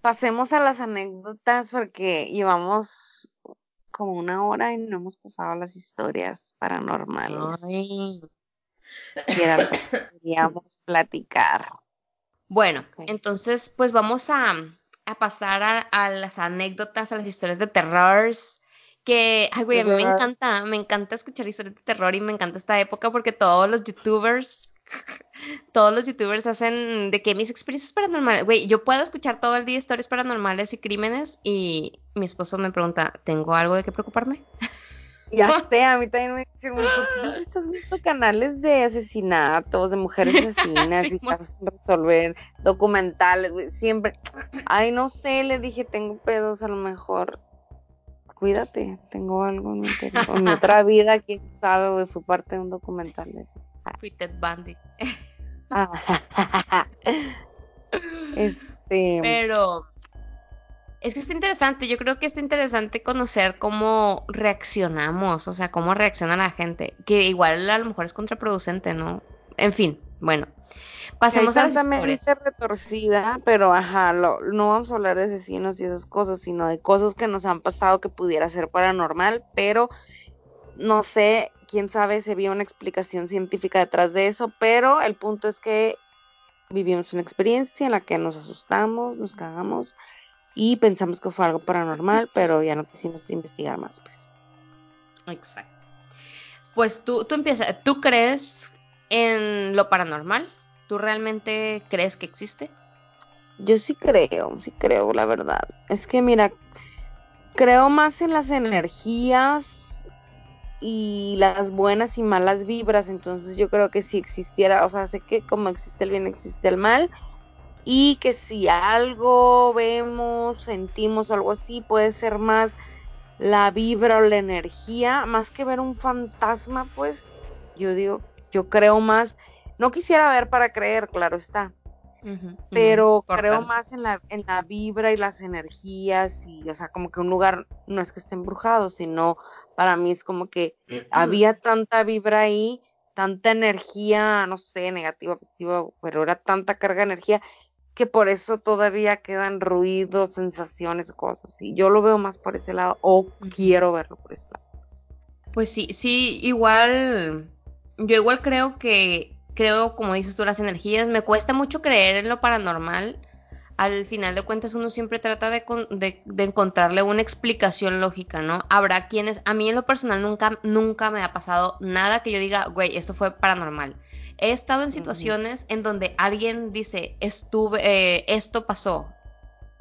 pasemos a las anécdotas porque llevamos como una hora y no hemos pasado las historias paranormales. Ay. Queríamos platicar. Bueno, entonces pues vamos a, pasar a, las anécdotas, a las historias de terror. Que, ay, güey, a mí me encanta, me encanta escuchar historias de terror y me encanta esta época porque todos los youtubers, todos los youtubers hacen de que mis experiencias paranormales, güey, yo puedo escuchar todo el día historias paranormales y crímenes y mi esposo me pregunta, ¿tengo algo de qué preocuparme? Ya sé, a mí también me dicen, ¿por qué estás viendo canales de asesinatos, de mujeres asesinas y casos resolver, documentales, güey? Siempre. Ay, no sé, le dije, tengo pedos, a lo mejor. Cuídate, tengo algo en mi, en mi otra vida, quién sabe, güey, fui parte de un documental de eso. Ted Bundy. este. Pero es que está interesante, yo creo que está interesante conocer cómo reaccionamos, o sea, cómo reacciona la gente, que igual a lo mejor es contraproducente, ¿no? En fin, bueno. Pasemos a las historias. retorcida, pero ajá, no vamos a hablar de asesinos y esas cosas, sino de cosas que nos han pasado que pudiera ser paranormal, pero no sé quién sabe si había una explicación científica detrás de eso, pero el punto es que vivimos una experiencia en la que nos asustamos, nos cagamos y pensamos que fue algo paranormal, pero ya no quisimos investigar más, pues. Exacto. Pues tú, tú empiezas, ¿tú crees en lo paranormal? ¿Tú realmente crees que existe? Yo sí creo, sí creo, la verdad. Es que mira, creo más en las energías y las buenas y malas vibras, entonces yo creo que si existiera, o sea, sé que como existe el bien, existe el mal, y que si algo vemos, sentimos algo así, puede ser más la vibra o la energía, más que ver un fantasma, pues yo digo, yo creo más, no quisiera ver para creer, claro está, pero creo más en la, en la vibra y las energías y, o sea, como que un lugar no es que esté embrujado, sino para mí es como que había tanta vibra ahí, tanta energía, no sé, negativa, positiva, pero era tanta carga de energía que por eso todavía quedan ruidos, sensaciones, cosas. Y yo lo veo más por ese lado, o quiero verlo por ese lado. Pues sí, sí, igual, yo igual creo que, creo, como dices tú, las energías, me cuesta mucho creer en lo paranormal. Al final de cuentas uno siempre trata de, de, encontrarle una explicación lógica, ¿no? Habrá quienes, a mí en lo personal nunca, nunca me ha pasado nada que yo diga, güey, esto fue paranormal He estado en situaciones en donde alguien dice, estuve, eh, esto pasó.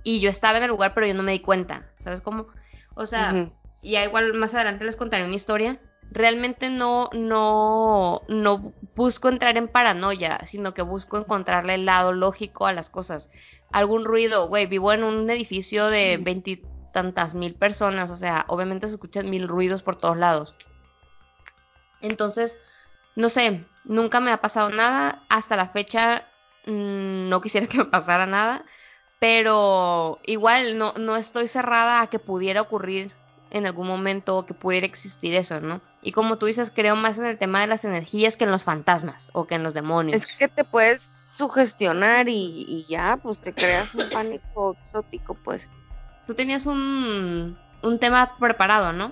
Y yo estaba en el lugar, pero yo no me di cuenta. ¿Sabes cómo? O sea, y igual más adelante les contaré una historia. Realmente no, no, no busco entrar en paranoia, sino que busco encontrarle el lado lógico a las cosas. Algún ruido, güey, vivo en un edificio de veintitantas mil personas, o sea, obviamente se escuchan mil ruidos por todos lados. Entonces, no sé, nunca me ha pasado nada. Hasta la fecha mm, no quisiera que me pasara nada. Pero igual no, no estoy cerrada a que pudiera ocurrir en algún momento o que pudiera existir eso, ¿no? Y como tú dices, creo más en el tema de las energías que en los fantasmas o que en los demonios. Es que te puedes sugestionar y, y ya, pues te creas un pánico exótico, pues. Tú tenías un, un tema preparado, ¿no?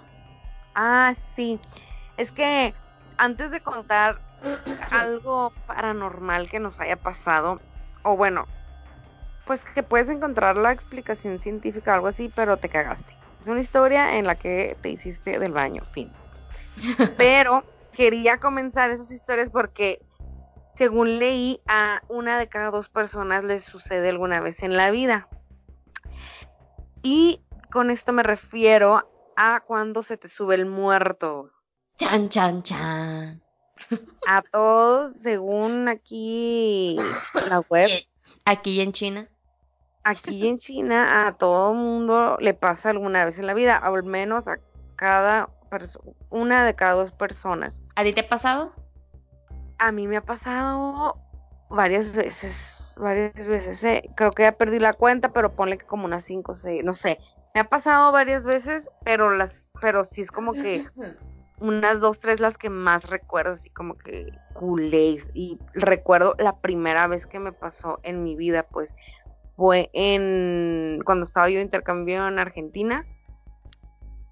Ah, sí. Es que antes de contar algo paranormal que nos haya pasado, o bueno, pues que puedes encontrar la explicación científica o algo así, pero te cagaste. Es una historia en la que te hiciste del baño, fin. Pero quería comenzar esas historias porque, según leí, a una de cada dos personas les sucede alguna vez en la vida. Y con esto me refiero a cuando se te sube el muerto. Chan, chan, chan. A todos, según aquí la web. Aquí en China. Aquí en China a todo mundo le pasa alguna vez en la vida, al menos a cada una de cada dos personas. ¿A ti te ha pasado? A mí me ha pasado varias veces, varias veces. Eh. Creo que ya perdí la cuenta, pero ponle que como unas cinco o seis, no sé. Me ha pasado varias veces, pero las, pero sí es como que unas dos, tres las que más recuerdo, así como que culés. Y recuerdo la primera vez que me pasó en mi vida, pues fue en cuando estaba yo de intercambio en Argentina.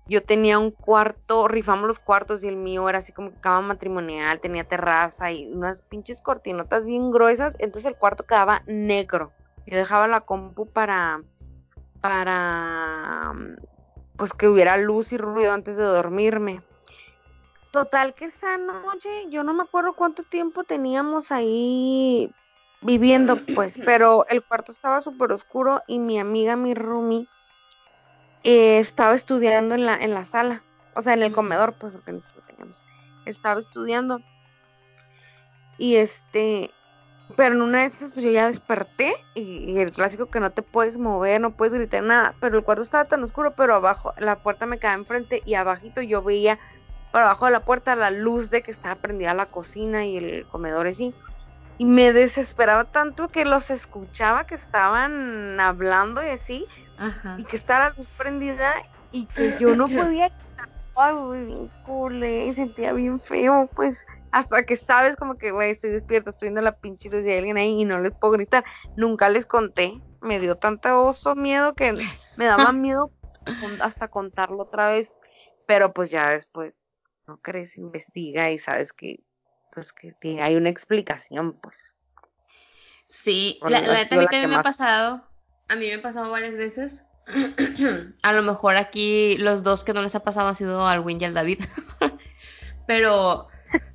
Yo tenía un cuarto, rifamos los cuartos y el mío era así como cama matrimonial, tenía terraza y unas pinches cortinotas bien gruesas, entonces el cuarto quedaba negro. Yo dejaba la compu para para pues que hubiera luz y ruido antes de dormirme. Total que esa noche, yo no me acuerdo cuánto tiempo teníamos ahí viviendo, pues, pero el cuarto estaba súper oscuro y mi amiga, mi roomie, eh, estaba estudiando en la, en la sala, o sea, en el comedor, pues, porque nosotros teníamos, estaba estudiando. Y este, pero en una de esas, pues yo ya desperté y, y, el clásico que no te puedes mover, no puedes gritar nada, pero el cuarto estaba tan oscuro, pero abajo, la puerta me quedaba enfrente y abajito yo veía por abajo de la puerta la luz de que estaba prendida la cocina y el comedor así. Y me desesperaba tanto que los escuchaba que estaban hablando y así, y que estaba la luz prendida y que yo no podía Ay, y sentía bien feo, pues, hasta que sabes como que, güey, estoy despierta, estoy viendo la pinche luz de alguien ahí y no les puedo gritar. Nunca les conté, me dio tanta oso miedo que me daba miedo hasta contarlo otra vez, pero pues ya después ¿no crees? Investiga y sabes que, pues, que hay una explicación, pues. Sí, la, la neta a mí también me ha pasado, a mí me ha pasado varias veces. a lo mejor aquí los dos que no les ha pasado ha sido al Win y al David. pero,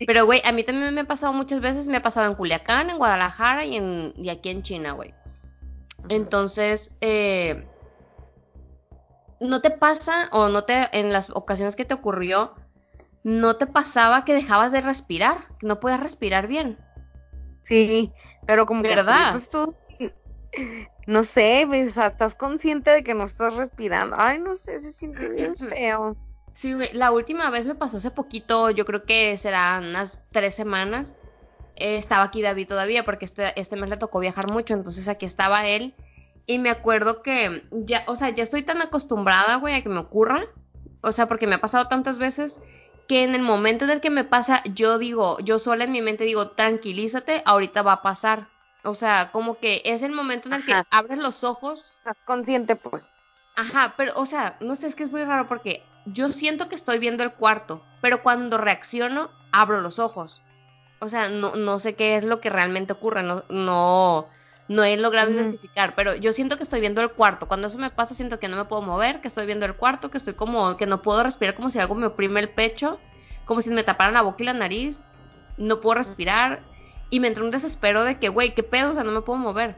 pero, güey, a mí también me ha pasado muchas veces, me ha pasado en Culiacán, en Guadalajara y, en, y aquí en China, güey. Entonces, eh, ¿no te pasa o no te, en las ocasiones que te ocurrió, no te pasaba que dejabas de respirar, no podías respirar bien? Sí, pero como ¿verdad? que tú, no sé, ves, estás consciente de que no estás respirando. Ay, no sé, se siente bien feo. Sí, la última vez me pasó hace poquito, yo creo que serán unas tres semanas. Eh, estaba aquí David todavía porque este, este mes le tocó viajar mucho, entonces aquí estaba él. Y me acuerdo que ya, o sea, ya estoy tan acostumbrada, güey, a que me ocurra. O sea, porque me ha pasado tantas veces que en el momento en el que me pasa, yo digo, yo sola en mi mente digo, tranquilízate, ahorita va a pasar. O sea, como que es el momento en el que abres los ojos. Estás consciente, pues. Ajá, pero, o sea, no sé, es que es muy raro porque yo siento que estoy viendo el cuarto, pero cuando reacciono, abro los ojos. O sea, no, no sé qué es lo que realmente ocurre, no, no, no he logrado identificar, pero yo siento que estoy viendo el cuarto. Cuando eso me pasa, siento que no me puedo mover, que estoy viendo el cuarto, que estoy como, que no puedo respirar, como si algo me oprime el pecho, como si me taparan la boca y la nariz. No puedo respirar. Y me entra un desespero de que, güey, ¿qué pedo? O sea, no me puedo mover.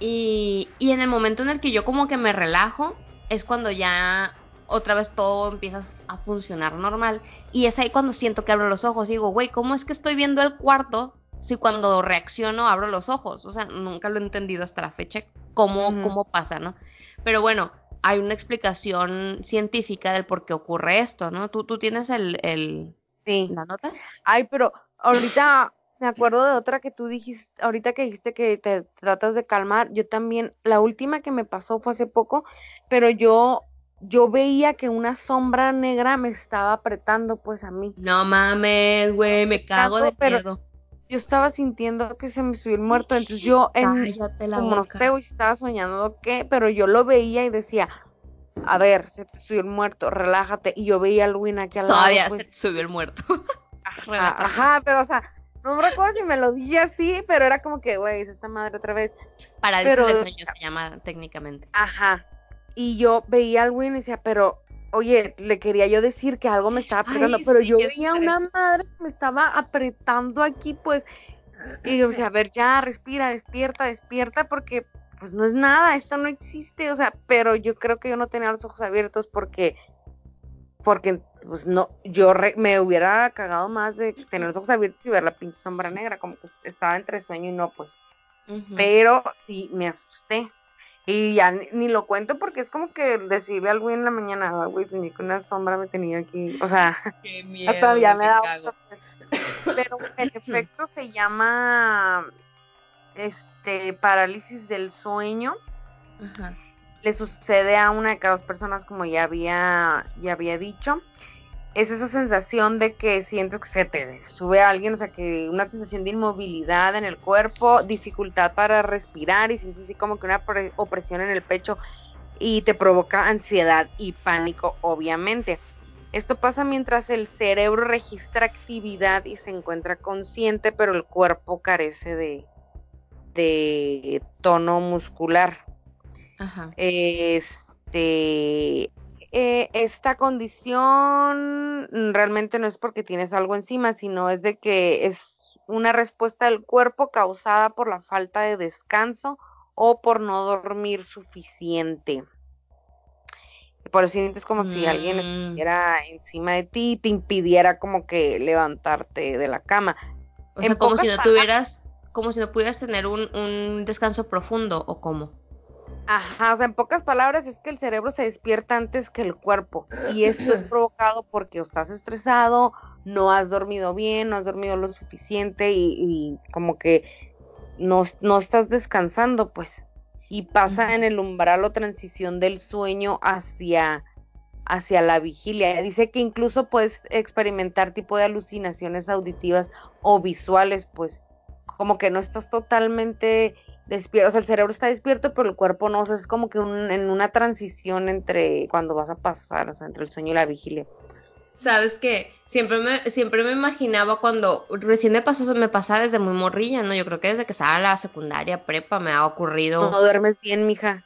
Y, y en el momento en el que yo como que me relajo, es cuando ya otra vez todo empieza a funcionar normal. Y es ahí cuando siento que abro los ojos y digo, güey, ¿cómo es que estoy viendo el cuarto si cuando reacciono abro los ojos? O sea, nunca lo he entendido hasta la fecha cómo, cómo pasa, ¿no? Pero bueno, hay una explicación científica del por qué ocurre esto, ¿no? ¿Tú, tú tienes el, el, sí. la nota? Ay, pero ahorita me acuerdo de otra que tú dijiste, ahorita que dijiste que te tratas de calmar, yo también, la última que me pasó fue hace poco, pero yo, yo veía que una sombra negra me estaba apretando pues a mí. No mames, güey, me cago de miedo. Yo estaba sintiendo que se me subió el muerto, entonces yo en, como no sé, estaba soñando qué, pero yo lo veía y decía, a ver, se te subió el muerto, relájate, y yo veía al Win aquí al lado. Todavía pues, se te subió el muerto. Ajá, ajá, pero o sea, no me recuerdo si me lo dije así, pero era como que, güey, es esta madre otra vez. Parálisis Pero- del sueño se llama técnicamente. Ajá. Y yo veía al Win y decía, pero, oye, le quería yo decir que algo me estaba Ay, apretando, pero sí, yo veía una madre que me estaba apretando aquí, pues. Y yo decía, a ver, ya, respira, despierta, despierta, porque, pues no es nada, esto no existe, o sea, pero yo creo que yo no tenía los ojos abiertos porque, porque, pues no, yo re- me hubiera cagado más de tener los ojos abiertos y ver la pinche sombra negra, como que estaba entre sueño y no, pues. Pero sí, me asusté. Y ya ni, ni lo cuento porque es como que decirle algo en la mañana, "Ah, güey, soñé que una sombra me tenía aquí. O sea, Qué miedo, hasta ya me da. Pero en efecto se llama este parálisis del sueño. Ajá. Le sucede a una de cada dos personas, como ya había, ya había dicho. Es esa sensación de que sientes que se te sube a alguien, o sea, que una sensación de inmovilidad en el cuerpo, dificultad para respirar y sientes así como que una pre- opresión en el pecho y te provoca ansiedad y pánico, obviamente. Esto pasa mientras el cerebro registra actividad y se encuentra consciente, pero el cuerpo carece de, de tono muscular. Ajá. Este, eh, esta condición realmente no es porque tienes algo encima, sino es de que es una respuesta del cuerpo causada por la falta de descanso o por no dormir suficiente. Por eso sientes como si alguien Mm. estuviera encima de ti y te impidiera como que levantarte de la cama. O En sea, como si no tuvieras, como si no pudieras tener un, un descanso profundo, ¿o cómo? Ajá, o sea, en pocas palabras es que el cerebro se despierta antes que el cuerpo y esto es provocado porque estás estresado, no has dormido bien, no has dormido lo suficiente y, y como que no, no estás descansando, pues. Y pasa en el umbral o transición del sueño hacia, hacia la vigilia. Dice que incluso puedes experimentar tipo de alucinaciones auditivas o visuales, pues como que no estás totalmente despierto, o sea, el cerebro está despierto, pero el cuerpo no, o sea, es como que un- en una transición entre cuando vas a pasar, o sea, entre el sueño y la vigilia. Sabes que siempre me, siempre me imaginaba cuando recién me pasó, me pasa desde muy morrilla, ¿no? Yo creo que desde que estaba en la secundaria, prepa, me ha ocurrido. No duermes bien, mija.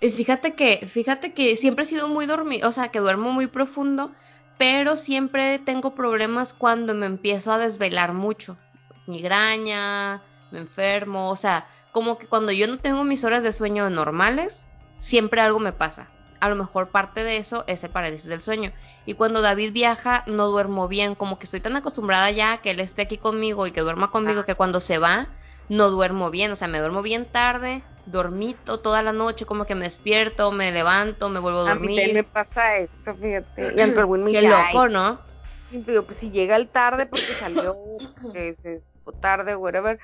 Y fíjate que, fíjate que siempre he sido muy dormido, o sea, que duermo muy profundo, pero siempre tengo problemas cuando me empiezo a desvelar mucho. Migraña, me enfermo, o sea, como que cuando yo no tengo mis horas de sueño normales, siempre algo me pasa a lo mejor parte de eso es el parálisis del sueño. Y cuando David viaja, no duermo bien, como que estoy tan acostumbrada ya que él esté aquí conmigo y que duerma conmigo, que cuando se va, no duermo bien, o sea, me duermo bien tarde, dormito toda la noche, como que me despierto, me levanto, me vuelvo a dormir. A mí me pasa eso, fíjate. Y Qué loco, ¿no? pues si llega el tarde porque salió, es, es tarde, whatever,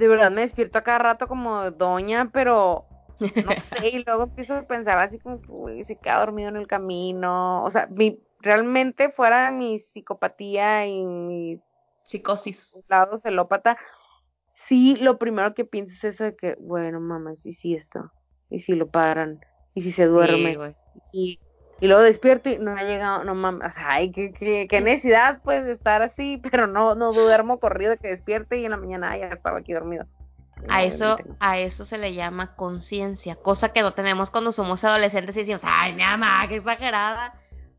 de verdad me despierto a cada rato como doña, pero no sé, y luego empiezo a pensar así como que, uy, se queda dormido en el camino, o sea, mi, realmente fuera de mi psicopatía y mi psicosis, lado celópata, sí, lo primero que pienso es eso de que, bueno, mamá, sí, sí, esto, y si lo paran, y si se duerme, y, y luego despierto y no ha llegado, no mames, o sea, ay, qué, qué, qué, necesidad pues de estar así, pero no, no duermo corrido que despierte y en la mañana ya estaba aquí dormido. A eso, a eso se le llama conciencia, cosa que no tenemos cuando somos adolescentes y decimos, ay, mi mamá, qué exagerada.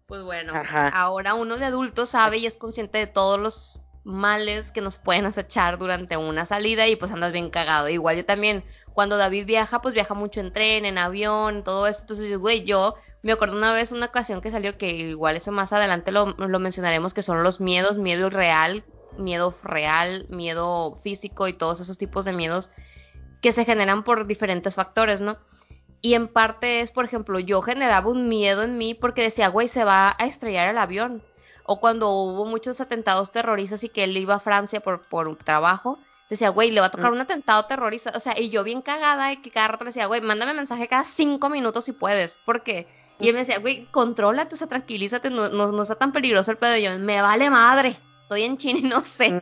Pues bueno, ahora uno de adulto sabe y es consciente de todos los males que nos pueden acechar durante una salida y pues andas bien cagado. Igual yo también, cuando David viaja, pues viaja mucho en tren, en avión, todo eso. Entonces, güey, yo me acuerdo una vez, una ocasión que salió, que igual eso más adelante lo, lo mencionaremos, que son los miedos, miedo real, miedo real, miedo físico y todos esos tipos de miedos que se generan por diferentes factores, ¿no? Y en parte es, por ejemplo, yo generaba un miedo en mí porque decía, güey, se va a estrellar el avión. O cuando hubo muchos atentados terroristas y que él iba a Francia por, por trabajo, decía, güey, le va a tocar mm. un atentado terrorista. O sea, y yo bien cagada y que cada rato le decía, güey, mándame mensaje cada cinco minutos si puedes. porque Y él me decía, güey, contrólate, o sea, tranquilízate, no, no, no está tan peligroso el pedo. Y yo, me vale madre estoy en China y no sé. Mm.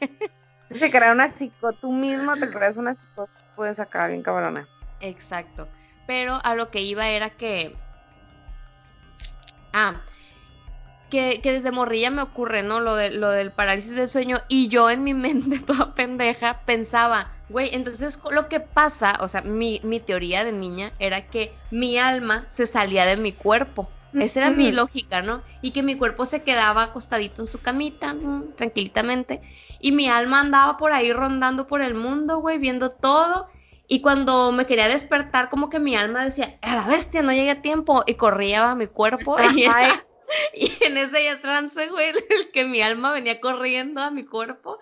Se crea una psico, tú mismo te creas una psico, puedes sacar bien cabrona. Exacto. Pero a lo que iba era que. Ah, que, que, desde morrilla me ocurre, ¿no? Lo, de, lo del parálisis del sueño. Y yo en mi mente, toda pendeja, pensaba, güey, entonces lo que pasa, o sea, mi, mi teoría de niña era que mi alma se salía de mi cuerpo. Esa era mi lógica, ¿no? Y que mi cuerpo se quedaba acostadito en su camita, mm, tranquilitamente. Y mi alma andaba por ahí rondando por el mundo, güey, viendo todo. Y cuando me quería despertar, como que mi alma decía, a la bestia, no llegué a tiempo. Y corría a mi cuerpo. Y, en ese trance, güey, el que mi alma venía corriendo a mi cuerpo.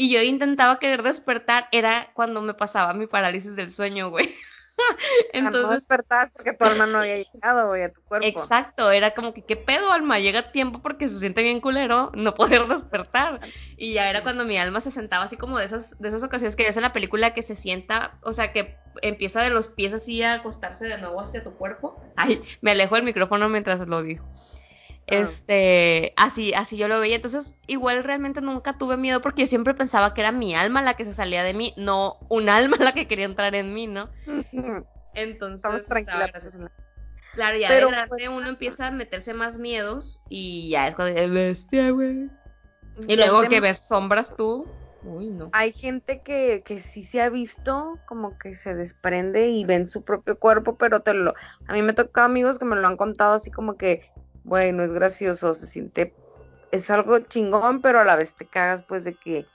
Y yo intentaba querer despertar, era cuando me pasaba mi parálisis del sueño, güey. Entonces. despertar porque tu alma no había llegado, güey, a tu cuerpo. Exacto, era como que, ¿qué pedo, alma? Llega a tiempo porque se siente bien culero no poder despertar. Y ya era cuando mi alma se sentaba así como de esas, de esas ocasiones que ves en la película que se sienta, o sea, que empieza de los pies así a acostarse de nuevo hacia tu cuerpo. Ay, me alejo del micrófono mientras lo digo. Este, así, así yo lo veía. Entonces, igual realmente nunca tuve miedo porque yo siempre pensaba que era mi alma la que se salía de mí, no un alma la que quería entrar en mí, ¿no? Entonces, Claro, ya de grande pues, uno empieza a meterse más miedos y ya es cuando bestia, güey. Y luego que ves sombras tú. Uy, no. Hay gente que, que sí se ha visto como que se desprende y ven su propio cuerpo, pero te lo. A mí me tocado amigos que me lo han contado así como que bueno, es gracioso, se siente, es algo chingón, pero a la vez te cagas pues de que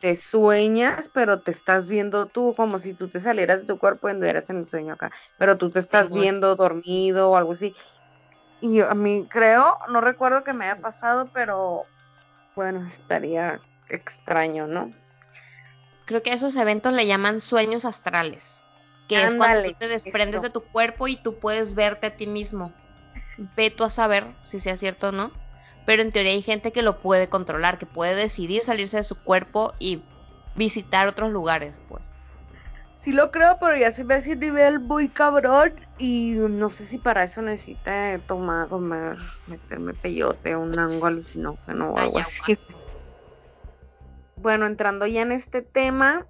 te sueñas, pero te estás viendo tú como si tú te salieras de tu cuerpo y anduvieras en el sueño acá, pero tú te estás viendo dormido o algo así. Y a mí creo, no recuerdo que me haya pasado, pero bueno, estaría extraño, ¿no? Creo que a esos eventos le llaman sueños astrales, que es cuando tú te desprendes de tu cuerpo y tú puedes verte a ti mismo veto a saber si sea cierto o no, pero en teoría hay gente que lo puede controlar, que puede decidir salirse de su cuerpo y visitar otros lugares, pues. Sí lo creo, pero ya se ve así nivel muy cabrón y no sé si para eso necesita tomar, comer, meterme peyote o un algo alucinógeno o algo así. Bueno, entrando ya en este tema,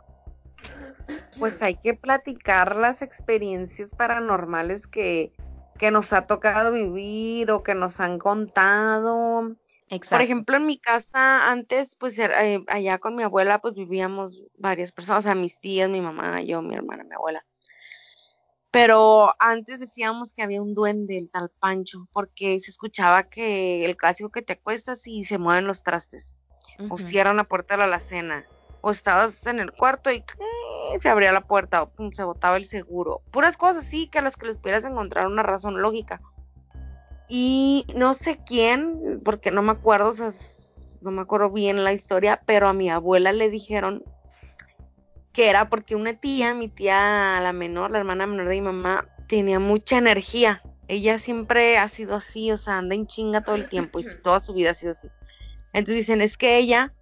pues hay que platicar las experiencias paranormales que, que nos ha tocado vivir o que nos han contado. Exacto. Por ejemplo, en mi casa antes, pues eh, allá con mi abuela, pues vivíamos varias personas, o sea, mis tías, mi mamá, yo, mi hermana, mi abuela. Pero antes decíamos que había un duende, el tal Pancho, porque se escuchaba que el clásico que te acuestas y se mueven los trastes, o cierran la puerta de la alacena, o estabas en el cuarto y se abría la puerta, o se botaba el seguro. Puras cosas así que a las que les pudieras encontrar una razón lógica. Y no sé quién, porque no me acuerdo, o sea, no me acuerdo bien la historia, pero a mi abuela le dijeron que era porque una tía, mi tía la menor, la hermana menor de mi mamá, tenía mucha energía. Ella siempre ha sido así, o sea, anda en chinga todo el tiempo y toda su vida ha sido así. Entonces dicen, es que ella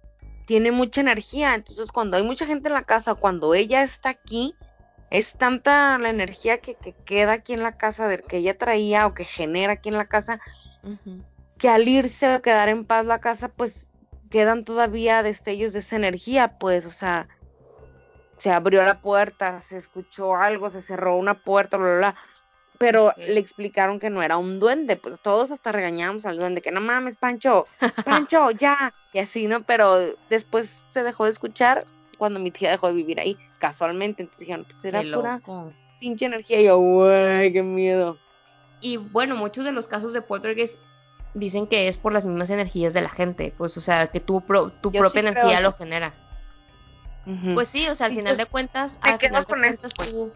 tiene mucha energía, entonces cuando hay mucha gente en la casa, cuando ella está aquí, es tanta la energía que, queda aquí en la casa, de que ella traía o que genera aquí en la casa, que al irse o quedar en paz la casa, pues quedan todavía destellos de esa energía, pues, o sea, se abrió la puerta, se escuchó algo, se cerró una puerta, bla, bla, bla. Pero le explicaron que no era un duende, pues todos hasta regañamos al duende, que no mames, Pancho, Pancho, ya, y así, ¿no? Pero después se dejó de escuchar cuando mi tía dejó de vivir ahí, casualmente. Entonces dijeron, pues era pura pinche energía. Y yo, güey, qué miedo. Y bueno, muchos de los casos de poltergeist dicen que es por las mismas energías de la gente, pues, o sea, que tu, tu propia energía lo genera. Pues sí, o sea, al final de cuentas, al final de cuentas pues. tú,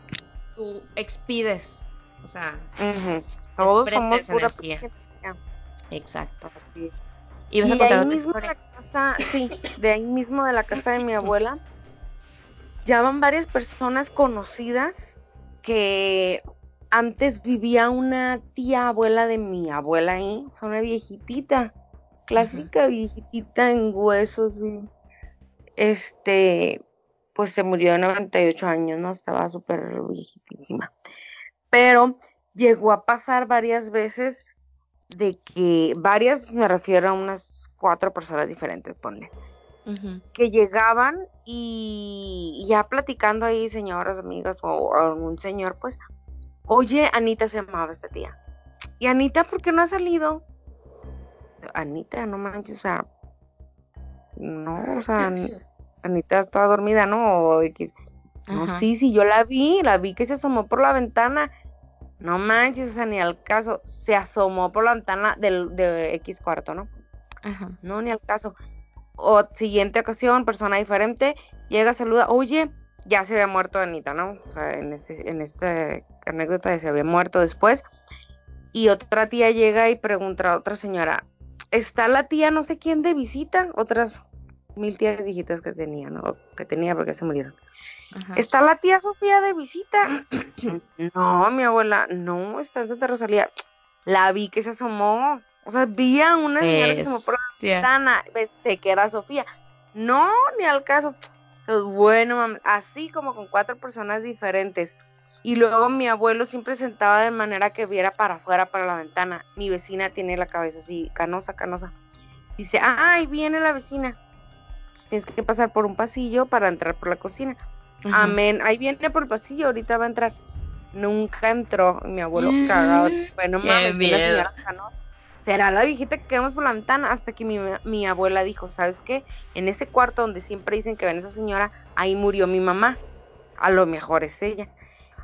tú, expides, o sea, todos somos pura energía. Exacto. Así Y, vas a contar de ahí mismo de la casa, sí, de ahí mismo de la casa de mi abuela, ya van varias personas conocidas que antes vivía una tía abuela de mi abuela ahí, una viejitita, clásica viejitita en huesos, este, pues se murió de 98 años, ¿no? Estaba súper viejitísima. Pero llegó a pasar varias veces de que, varias, me refiero a unas cuatro personas diferentes, ponle, que llegaban y ya platicando ahí, señoras, amigas o algún señor, pues, oye, Anita se llamaba esta tía. Y Anita, ¿por qué no ha salido? Anita, no manches, o sea, no, o sea, Anita estaba dormida, ¿no? O X. No, sí, sí, yo la vi, la vi que se asomó por la ventana. No manches, o sea, ni al caso. Se asomó por la ventana del, de X cuarto, ¿no? Ajá. No, ni al caso. O siguiente ocasión, persona diferente, llega, saluda, oye, ya se había muerto Anita, ¿no? O sea, en este, en esta anécdota se había muerto después. Y otra tía llega y pregunta a otra señora, ¿está la tía no sé quién de visita? Otras mil tías viejitas que tenía, ¿no? Que tenía porque se murieron. ¿Está la tía Sofía de visita? no, mi abuela, no, está en Santa Rosalía. La vi que se asomó. O sea, vi a una señora que se asomó por la ventana. Pensé que era Sofía. No, ni al caso. Entonces, bueno, así como con cuatro personas diferentes. Y luego mi abuelo siempre sentaba de manera que viera para afuera, para la ventana. Mi vecina tiene la cabeza así, canosa, canosa. Dice, ay, viene la vecina. Tienes que pasar por un pasillo para entrar por la cocina. Amén. Ahí viene por el pasillo, ahorita va a entrar. Nunca entró. Mi abuelo cagado. Bueno, mames, señora canosa será la viejita que quedamos por la ventana hasta que mi, mi, abuela dijo, ¿sabes qué? En ese cuarto donde siempre dicen que ven a esa señora, ahí murió mi mamá. A lo mejor es ella.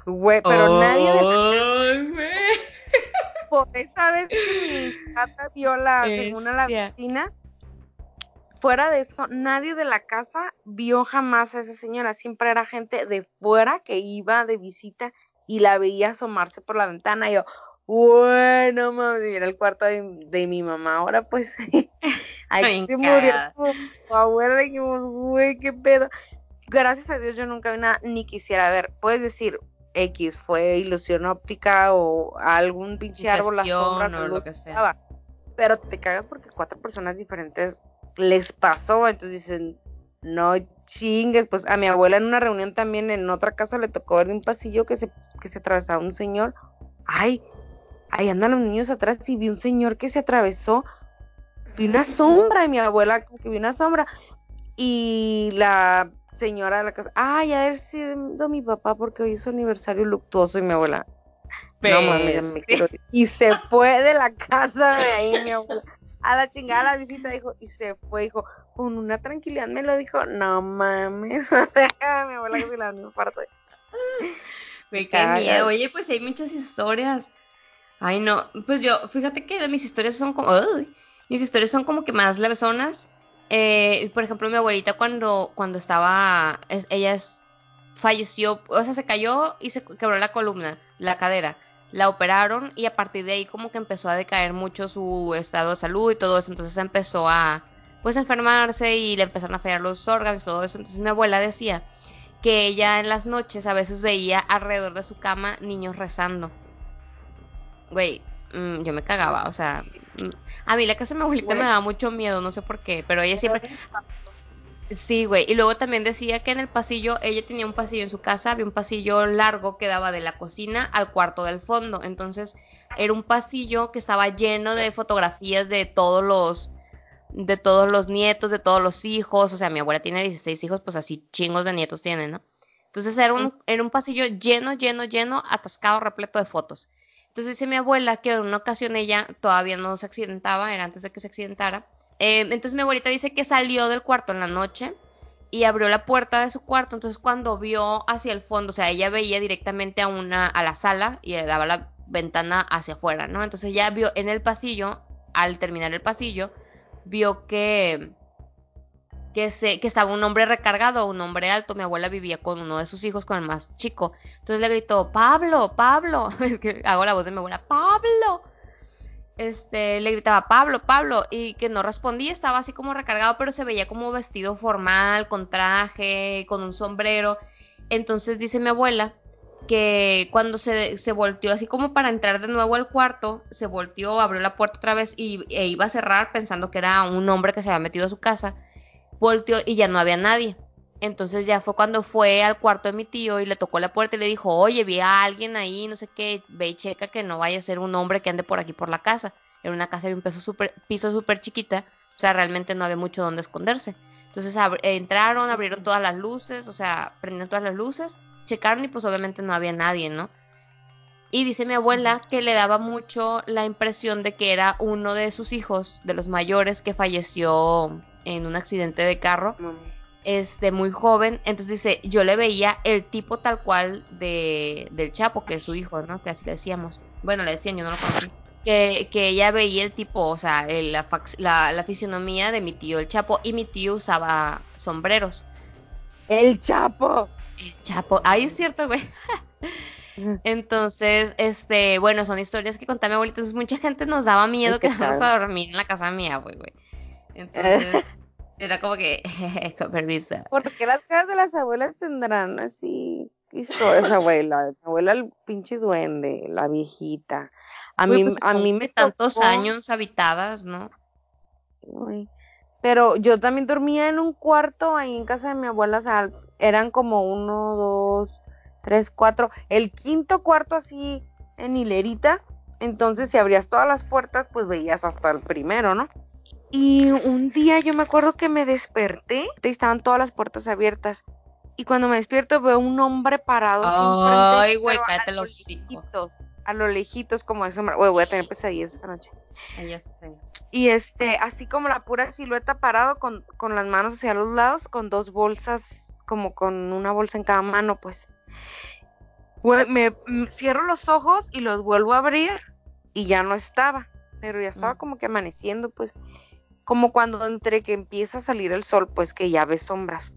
Güey, pero nadie de Por esa vez que mi gata vio la, según la vecina, fuera de eso, nadie de la casa vio jamás a esa señora. Siempre era gente de fuera que iba de visita y la veía asomarse por la ventana. Y yo, bueno, mami, era el cuarto de, mi mamá. Ahora pues, ahí se murió tu, abuela. Dijimos, güey, qué pedo. Gracias a Dios yo nunca vi nada, ni quisiera ver. Puedes decir, X, fue ilusión óptica o algún pinche árbol, la sombra, o lo que sea. Pero te cagas porque cuatro personas diferentes les pasó, entonces dicen, no chingues, pues a mi abuela en una reunión también en otra casa le tocó ver un pasillo que se, que se atravesaba un señor. Ay, ahí andan los niños atrás y vi un señor que se atravesó, vi una sombra, y mi abuela como que vi una sombra, y la señora de la casa, ay, a ver si mi papá porque hoy es su aniversario luctuoso y mi abuela. No, me quiero... Y se fue de la casa de ahí, mi abuela. A la chingada la visita, dijo, y se fue, dijo, con una tranquilidad me lo dijo, no mames, mi abuela que se la misma parte. Me qué miedo, oye, pues hay muchas historias. Ay, no, pues yo, fíjate que mis historias son como, mis historias son como que más levesonas. Eh, por ejemplo, mi abuelita cuando, cuando estaba, ella es, falleció, o sea, se cayó y se quebró la columna, la cadera. La operaron y a partir de ahí como que empezó a decaer mucho su estado de salud y todo eso. Entonces empezó a, pues, enfermarse y le empezaron a fallar los órganos y todo eso. Entonces mi abuela decía que ella en las noches a veces veía alrededor de su cama niños rezando. Güey, mm, yo me cagaba, o sea, mm, a mí la casa de mi abuelita me daba mucho miedo, no sé por qué, pero ella siempre... Sí, güey, y luego también decía que en el pasillo, ella tenía un pasillo en su casa, había un pasillo largo que daba de la cocina al cuarto del fondo, entonces era un pasillo que estaba lleno de fotografías de todos los de todos los nietos, de todos los hijos, o sea, mi abuela tiene 16 hijos, pues así chingos de nietos tiene, ¿no? Entonces era un, era un pasillo lleno, lleno, lleno, atascado, repleto de fotos. Entonces dice mi abuela que en una ocasión ella todavía no se accidentaba, era antes de que se accidentara. Eh, entonces mi abuelita dice que salió del cuarto en la noche y abrió la puerta de su cuarto. Entonces cuando vio hacia el fondo, o sea, ella veía directamente a una a la sala y daba la ventana hacia afuera, ¿no? Entonces ella vio en el pasillo, al terminar el pasillo, vio que, que, se, que estaba un hombre recargado, un hombre alto. Mi abuela vivía con uno de sus hijos, con el más chico. Entonces le gritó, Pablo, Pablo. Es que hago la voz de mi abuela, Pablo. Este, le gritaba Pablo, Pablo, y que no respondía, estaba así como recargado, pero se veía como vestido formal, con traje, con un sombrero. Entonces dice mi abuela que cuando se, se, volteó así como para entrar de nuevo al cuarto, se volteó, abrió la puerta otra vez y, e iba a cerrar pensando que era un hombre que se había metido a su casa, volteó y ya no había nadie. Entonces ya fue cuando fue al cuarto de mi tío y le tocó la puerta y le dijo, oye, vi a alguien ahí, no sé qué, ve y checa que no vaya a ser un hombre que ande por aquí por la casa. Era una casa de un piso súper piso super chiquita, o sea, realmente no había mucho donde esconderse. Entonces entraron, abrieron todas las luces, o sea, prendieron todas las luces checaron y pues obviamente no había nadie, ¿no? Y dice mi abuela que le daba mucho la impresión de que era uno de sus hijos, de los mayores, que falleció en un accidente de carro, este, muy joven. Entonces dice, yo le veía el tipo tal cual de, del Chapo, que es su hijo, ¿no? Que así le decíamos. Bueno, le decían, yo no lo conocí. Que, que ella veía el tipo, o sea, la, la, la fisionomía de mi tío, el Chapo, y mi tío usaba sombreros. El Chapo. El Chapo. Ay, es cierto, güey. Entonces, este, bueno, son historias que contaba mi abuelita. Entonces, mucha gente nos daba miedo quedarnos a dormir en la casa mía, güey, güey. Entonces, era como que, con permiso. Porque las casas de las abuelas tendrán así historias, abuela. La abuela, el pinche duende, la viejita. A mí, pues, a mí me tantos años habitadas, ¿no? Uy. Pero yo también dormía en un cuarto ahí en casa de mi abuela, o sea, eran como uno, dos, tres, cuatro, el quinto cuarto así en hilerita, entonces si abrías todas las puertas, pues veías hasta el primero, ¿no? Y un día yo me acuerdo que me desperté y estaban todas las puertas abiertas. Y cuando me despierto veo un hombre parado. Ay, güey, cállate los lejitos, A lo lejitos, como de sombra. Güey, voy a tener pesadillas esta noche. Ya sé. Y este, así como la pura silueta parado con, con las manos hacia los lados, con dos bolsas, como con una bolsa en cada mano, pues. Me, cierro los ojos y los vuelvo a abrir y ya no estaba, pero ya estaba mm. como que amaneciendo, pues, como cuando entre que empieza a salir el sol, pues que ya ves sombras.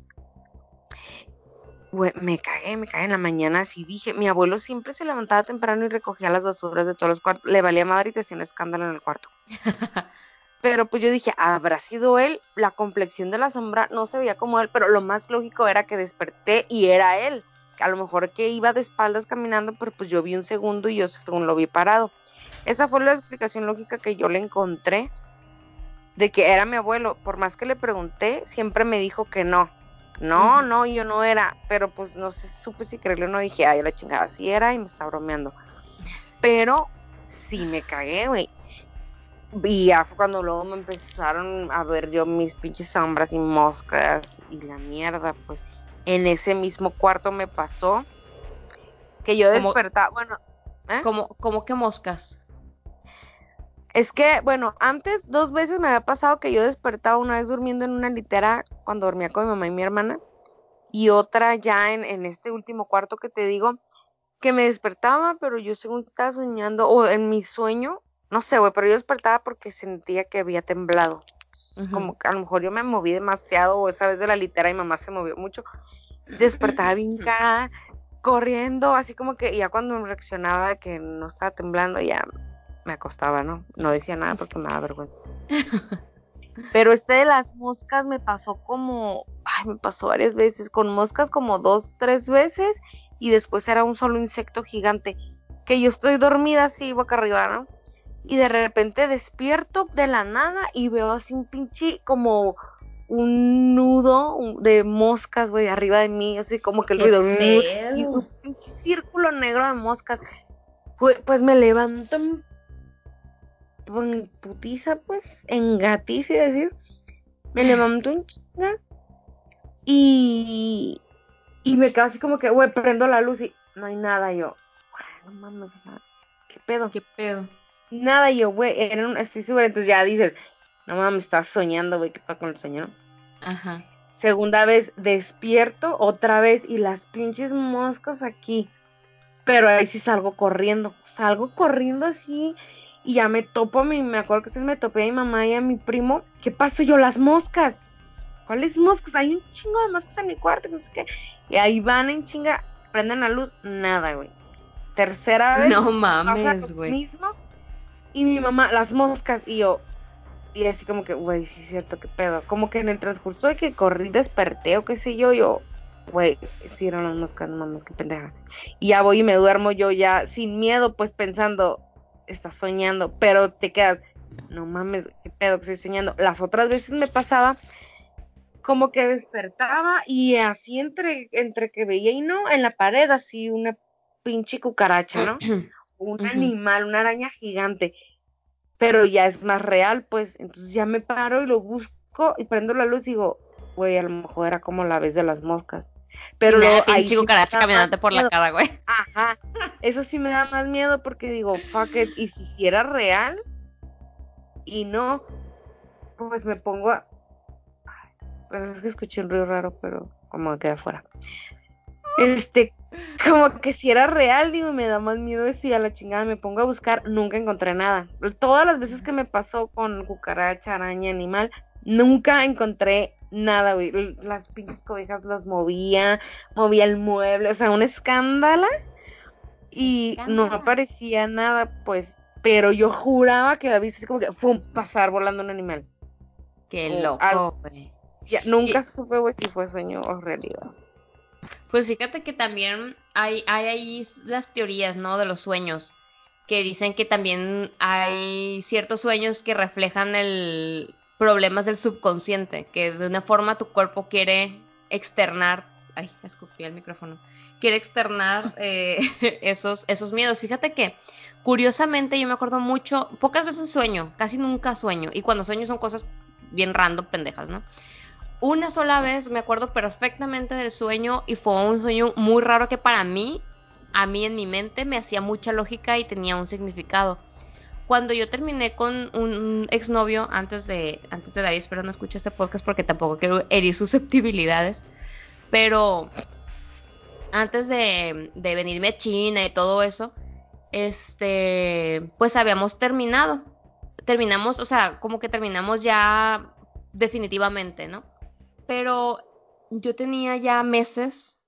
me cagué, me cagué en la mañana, así dije, mi abuelo siempre se levantaba temprano y recogía las basuras de todos los cuartos, le valía madre y te hacía un escándalo en el cuarto. Pero pues yo dije, habrá sido él, la complexión de la sombra no se veía como él, pero lo más lógico era que desperté y era él. A lo mejor que iba de espaldas caminando, pero pues yo vi un segundo y yo según lo vi parado. Esa fue la explicación lógica que yo le encontré de que era mi abuelo. Por más que le pregunté, siempre me dijo que no. No, no, yo no era. Pero pues no sé, supe si creerle o no. Dije, ay, la chingada, sí era y me está bromeando. Pero sí me cagué, güey. Y ya fue cuando luego me empezaron a ver yo mis pinches sombras y moscas y la mierda, pues en ese mismo cuarto me pasó que yo despertaba, bueno, ¿eh? ¿Cómo, ¿Cómo que moscas? Es que, bueno, antes dos veces me había pasado que yo despertaba una vez durmiendo en una litera cuando dormía con mi mamá y mi hermana, y otra ya en, en este último cuarto que te digo, que me despertaba, pero yo según estaba soñando, o en mi sueño, no sé, güey, pero yo despertaba porque sentía que había temblado. Como que a lo mejor yo me moví demasiado, o esa vez de la litera y mamá se movió mucho. Despertaba bien cara, corriendo, así como que ya cuando reaccionaba que no estaba temblando, ya me acostaba, ¿no? No decía nada porque me daba vergüenza. Pero este de las moscas me pasó como, ay, me pasó varias veces, con moscas como dos, tres veces, y después era un solo insecto gigante, que yo estoy dormida así, boca arriba, ¿no? Y de repente despierto de la nada y veo así un pinche como un nudo de moscas, güey, arriba de mí, así como que el ruido. Y un pinche círculo negro de moscas. Pues, pues me levanto en putiza, pues, en gatiza, decir. Me levanto en chinga. Y. Y me quedo así como que, güey, prendo la luz y no hay nada. yo, no mames, o sea, ¿qué pedo? ¿Qué pedo? Nada, yo, güey, era un, estoy segura. Entonces ya dices, no mames, estás soñando, güey, ¿qué pasa con el sueño? Ajá. Segunda vez, despierto otra vez y las pinches moscas aquí. Pero ahí sí salgo corriendo. Salgo corriendo así y ya me topo a mi, me acuerdo que se me topé a mi mamá y a mi primo. ¿Qué pasó yo? Las moscas. ¿Cuáles moscas? Hay un chingo de moscas en mi cuarto, no sé qué. Y ahí van en chinga, prenden la luz, nada, güey. Tercera vez. No mames, güey. Mismo. Y mi mamá, las moscas, y yo. Y así como que, güey, sí es cierto, qué pedo. Como que en el transcurso de que corrí, desperté o qué sé yo, yo, güey, sí eran las moscas, no mames, qué pendeja. Y ya voy y me duermo yo ya sin miedo, pues pensando, estás soñando, pero te quedas, no mames, qué pedo que estoy soñando. Las otras veces me pasaba como que despertaba y así entre, entre que veía y no, en la pared así una pinche cucaracha, ¿no? Un animal, una araña gigante. Pero ya es más real, pues. Entonces ya me paro y lo busco y prendo la luz y digo, güey, a lo mejor era como la vez de las moscas. Pero luego, pinche cucaracha caminante por la cara, güey. Ajá. Eso sí me da más miedo porque digo, fuck it. Y si era real y no, pues me pongo a. Bueno, es que escuché un ruido raro, pero como queda afuera. Este, como que si era real, digo, me da más miedo eso y a la chingada me pongo a buscar, nunca encontré nada. Todas las veces que me pasó con cucaracha, araña, animal, nunca encontré nada, güey. Las pinches cobijas las movía, movía el mueble, o sea, un escándalo. Y no aparecía nada, pues, pero yo juraba que había visto como que, ¡fum! pasar volando un animal. Qué loco, güey. Ya, nunca supe, güey, si fue sueño o realidad. Pues fíjate que también hay, hay ahí las teorías, ¿no? De los sueños, que dicen que también hay ciertos sueños que reflejan el problemas del subconsciente, que de una forma tu cuerpo quiere externar, ay, escupí el micrófono, quiere externar eh, esos, esos miedos. Fíjate que, curiosamente, yo me acuerdo mucho, pocas veces sueño, casi nunca sueño, y cuando sueño son cosas bien random, pendejas, ¿no? una sola vez me acuerdo perfectamente del sueño y fue un sueño muy raro que para mí, a mí en mi mente me hacía mucha lógica y tenía un significado. Cuando yo terminé con un exnovio antes de antes de David, espero no escuche este podcast porque tampoco quiero herir susceptibilidades, pero antes de, de venirme a China y todo eso, este, pues habíamos terminado. Terminamos, o sea, como que terminamos ya definitivamente, ¿no? Pero yo tenía ya meses,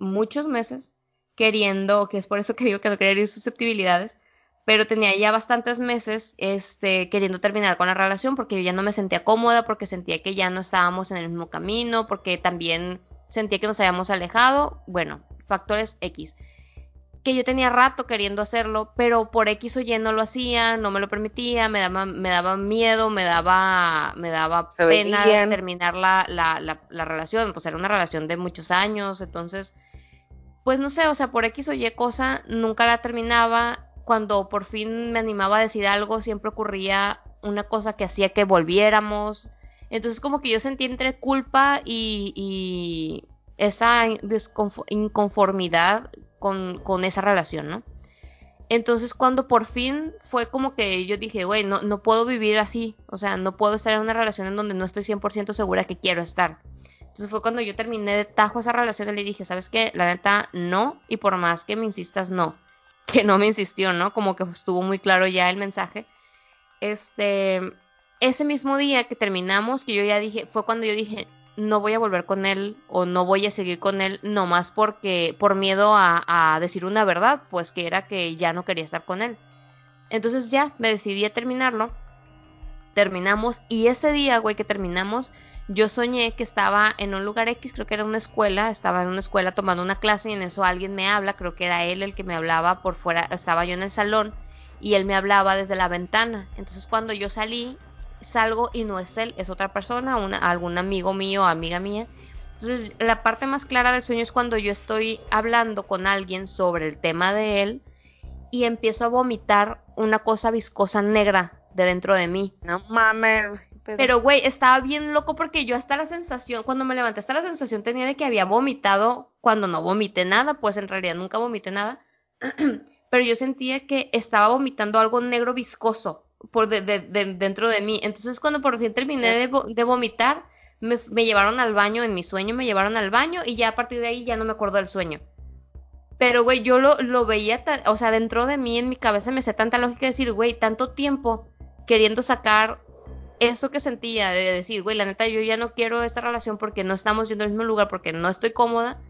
muchos meses, queriendo, que es por eso que digo que no quería ir susceptibilidades, pero tenía ya bastantes meses este, queriendo terminar con la relación porque yo ya no me sentía cómoda, porque sentía que ya no estábamos en el mismo camino, porque también sentía que nos habíamos alejado, bueno, factores X que yo tenía rato queriendo hacerlo, pero por X o Y no lo hacía, no me lo permitía, me daba, me daba miedo, me daba, me daba pena terminar la, la, la, relación, pues era una relación de muchos años, entonces, pues no sé, o sea, por X o Y cosa, nunca la terminaba, cuando por fin me animaba a decir algo, siempre ocurría una cosa que hacía que volviéramos, entonces como que yo sentí entre culpa y, esa inconformidad con, esa relación, ¿no? Entonces cuando por fin fue como que yo dije, güey, no, no puedo vivir así, o sea, no puedo estar en una relación en donde no estoy 100% segura que quiero estar. Entonces fue cuando yo terminé de tajo esa relación y le dije, ¿sabes qué? La neta, no, y por más que me insistas, no. Que no me insistió, ¿no? Como que estuvo muy claro ya el mensaje. Este, ese mismo día que terminamos, que yo ya dije, fue cuando yo dije, no voy a volver con él o no voy a seguir con él nomás porque por miedo a, a, decir una verdad, pues que era que ya no quería estar con él. Entonces ya me decidí a terminarlo. Terminamos y ese día, güey, que terminamos, yo soñé que estaba en un lugar X, creo que era una escuela, estaba en una escuela tomando una clase y en eso alguien me habla, creo que era él el que me hablaba por fuera, estaba yo en el salón y él me hablaba desde la ventana. Entonces cuando yo salí salgo y no es él, es otra persona, una, algún amigo mío amiga mía. Entonces, la parte más clara del sueño es cuando yo estoy hablando con alguien sobre el tema de él y empiezo a vomitar una cosa viscosa negra de dentro de mí. No mames. Pero, pero güey, estaba bien loco porque yo hasta la sensación, cuando me levanté, hasta la sensación tenía de que había vomitado cuando no vomité nada, pues en realidad nunca vomité nada. pero yo sentía que estaba vomitando algo negro viscoso por de, de, de, dentro de mí. Entonces cuando por fin terminé de, vomitar, me, me, llevaron al baño, en mi sueño me llevaron al baño y ya a partir de ahí ya no me acuerdo del sueño. Pero, güey, yo lo, lo veía, o sea, dentro de mí, en mi cabeza me hacía tanta lógica de decir, güey, tanto tiempo queriendo sacar eso que sentía, de decir, güey, la neta, yo ya no quiero esta relación porque no estamos yendo al mismo lugar, porque no estoy cómoda.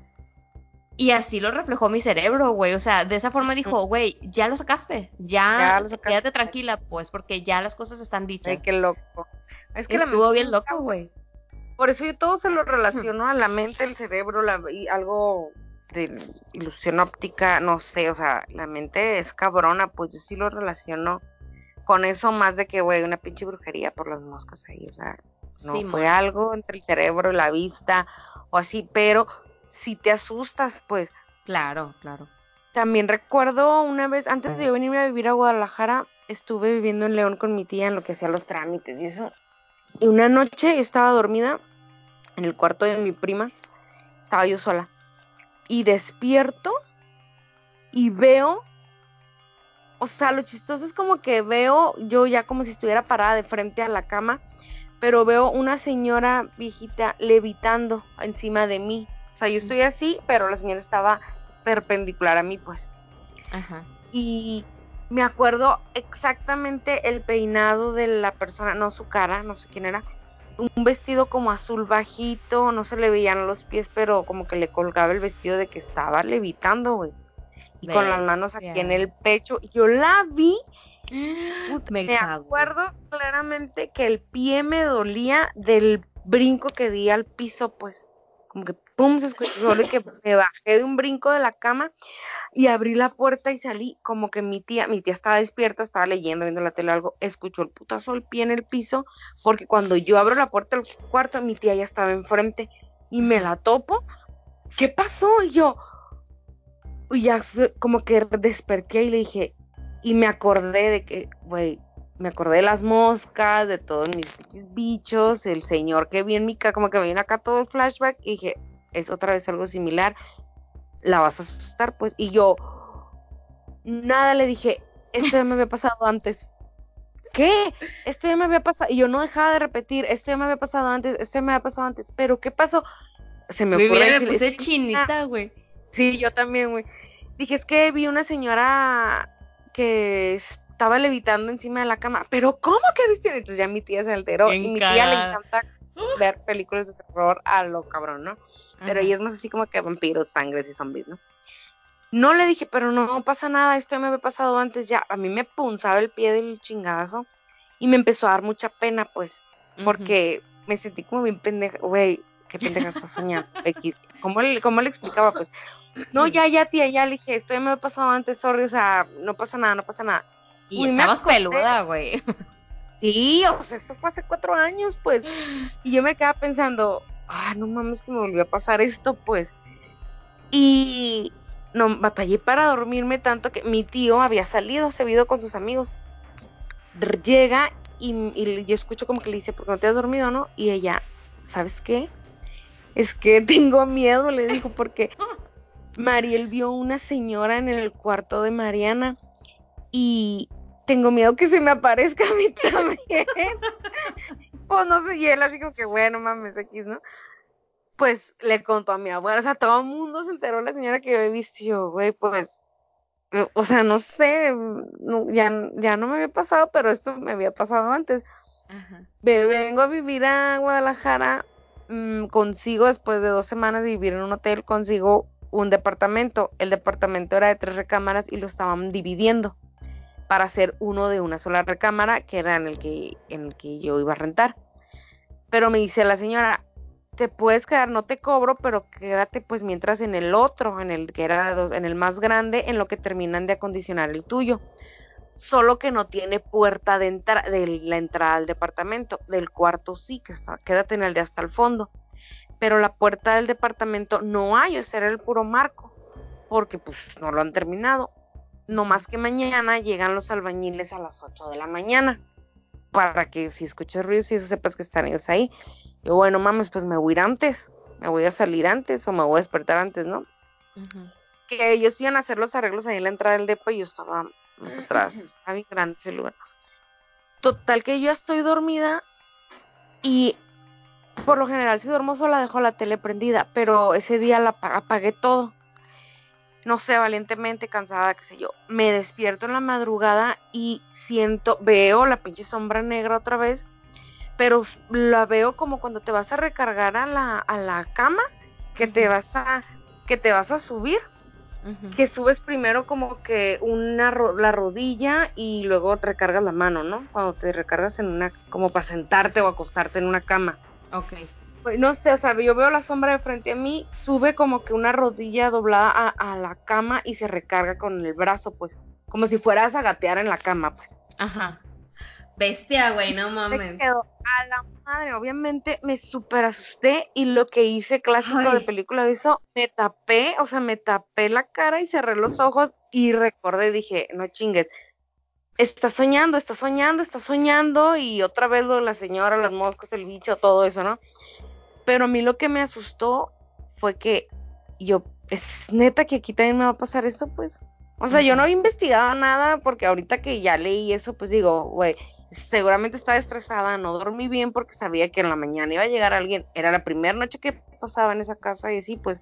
Y así lo reflejó mi cerebro, güey. O sea, de esa forma dijo, güey, ya lo sacaste. Ya, ya lo sacaste. quédate tranquila, pues, porque ya las cosas están dichas. Ay, qué loco. Es que estuvo bien loco, güey. Por eso yo todo se lo relaciono a la mente, el cerebro, la, y algo de ilusión óptica, no sé, o sea, la mente es cabrona, pues yo sí lo relaciono con eso más de que, güey, una pinche brujería por las moscas ahí, o sea, no sí, fue man. algo entre el cerebro y la vista o así, pero si te asustas, pues. Claro, claro. También recuerdo una vez, antes de yo venirme a vivir a Guadalajara, estuve viviendo en León con mi tía en lo que hacía los trámites y eso. Y una noche yo estaba dormida en el cuarto de mi prima, estaba yo sola. Y despierto y veo, o sea, lo chistoso es como que veo yo ya como si estuviera parada de frente a la cama, pero veo una señora viejita levitando encima de mí. O sea, yo estoy así, pero la señora estaba perpendicular a mí, pues. Ajá. Y me acuerdo exactamente el peinado de la persona, no su cara, no sé quién era. Un vestido como azul bajito, no se le veían los pies, pero como que le colgaba el vestido de que estaba levitando, güey. Y con las manos aquí en el pecho. Yo la vi. Puta, me, me acuerdo claramente que el pie me dolía del brinco que di al piso, pues como que pum, se escuchó y que me bajé de un brinco de la cama y abrí la puerta y salí como que mi tía, mi tía estaba despierta, estaba leyendo, viendo la tele o algo, escuchó el putazo del pie en el piso, porque cuando yo abro la puerta del cuarto, mi tía ya estaba enfrente y me la topo. ¿Qué pasó? Y yo, y ya fue, como que desperté y le dije, y me acordé de que, güey, me acordé de las moscas, de todos mis bichos, el señor que vi en mi casa, como que me vino acá todo el flashback y dije, es otra vez algo similar, la vas a asustar, pues, y yo, nada le dije, esto ya me había pasado antes. ¿Qué? Esto ya me había pasado, y yo no dejaba de repetir, esto ya me había pasado antes, esto ya me había pasado antes, pero ¿qué pasó? Se me ocurrió. Me puse chinita, güey. Sí, yo también, güey. Dije, es que vi una señora que estaba levitando encima de la cama. Pero ¿cómo que viste? Entonces ya mi tía se alteró Bien y mi tía le encanta ver películas de terror a lo cabrón, ¿no? Pero ella es más así como que vampiros, sangres y zombies, ¿no? No le dije, pero no pasa nada, esto ya me había pasado antes ya. A mí me punzaba el pie del chingadazo y me empezó a dar mucha pena, pues, porque me sentí como bien pendeja, güey, qué pendeja estás soñando, X. ¿Cómo le, ¿Cómo le explicaba? Pues, no, ya, ya, tía, ya le dije, esto ya me había pasado antes, sorry, o sea, no pasa nada, no pasa nada. Y Uy, estabas peluda, güey. Sí, o sea, eso fue hace cuatro años, pues. Y yo me quedaba pensando, ah, no mames que me volvió a pasar esto, pues. Y no, batallé para dormirme tanto que mi tío había salido, se había ido con sus amigos. Llega y, y, yo escucho como que le dice, ¿por qué no te has dormido, no? Y ella, ¿sabes qué? Es que tengo miedo, le dijo, porque Mariel vio una señora en el cuarto de Mariana y tengo miedo que se me aparezca a mí también. pues no sé, y él así como que, bueno, mames, aquí, ¿no? Pues le contó a mi abuela, o sea, todo el mundo se enteró, la señora que yo he visto, güey, pues, o sea, no sé, ya, ya no me había pasado, pero esto me había pasado antes. Ajá. Vengo a vivir a Guadalajara, mm, consigo, después de dos semanas de vivir en un hotel, consigo un departamento. El departamento era de tres recámaras y lo estaban dividiendo para hacer uno de una sola recámara, que era en el que, en el que yo iba a rentar. Pero me dice la señora, te puedes quedar, no te cobro, pero quédate pues mientras en el otro, en el que era en el más grande, en lo que terminan de acondicionar el tuyo. Solo que no tiene puerta de, de la entrada al departamento. Del cuarto sí, que está, quédate en el de hasta el fondo. Pero la puerta del departamento no hay, ese era el puro marco, porque pues no lo han terminado. No más que mañana llegan los albañiles a las 8 de la mañana. Para que si escuchas ruidos y eso sepas que están ellos ahí. Y bueno, mames, pues me voy a ir antes. Me voy a salir antes o me voy a despertar antes, ¿no? Que ellos iban a hacer los arreglos ahí en la entrada del depo y yo estaba más atrás. Estaba bien grande ese lugar. Total que yo estoy dormida y por lo general si duermo sola dejo la tele prendida, pero ese día la apagué todo no sé, valientemente cansada, qué sé yo, me despierto en la madrugada y siento, veo la pinche sombra negra otra vez, pero la veo como cuando te vas a recargar a la, a la cama, que te vas a, que te vas a subir, que subes primero como que una la rodilla y luego te recargas la mano, ¿no? Cuando te recargas en una, como para sentarte o acostarte en una cama. Ok no sé, o sea, yo veo la sombra de frente a mí, sube como que una rodilla doblada a, la cama y se recarga con el brazo, pues, como si fueras a gatear en la cama, pues. Ajá. Bestia, güey, no mames. a la madre, obviamente me súper asusté y lo que hice clásico de película hizo, me tapé, o sea, me tapé la cara y cerré los ojos y recordé, dije, no chingues, está soñando, está soñando, está soñando y otra vez lo de la señora, las moscas, el bicho, todo eso, ¿no? Pero a mí lo que me asustó fue que yo, es neta que aquí también me va a pasar esto, pues. O sea, yo no había investigado nada porque ahorita que ya leí eso, pues digo, güey, seguramente estaba estresada, no dormí bien porque sabía que en la mañana iba a llegar alguien. Era la primera noche que pasaba en esa casa y así, pues.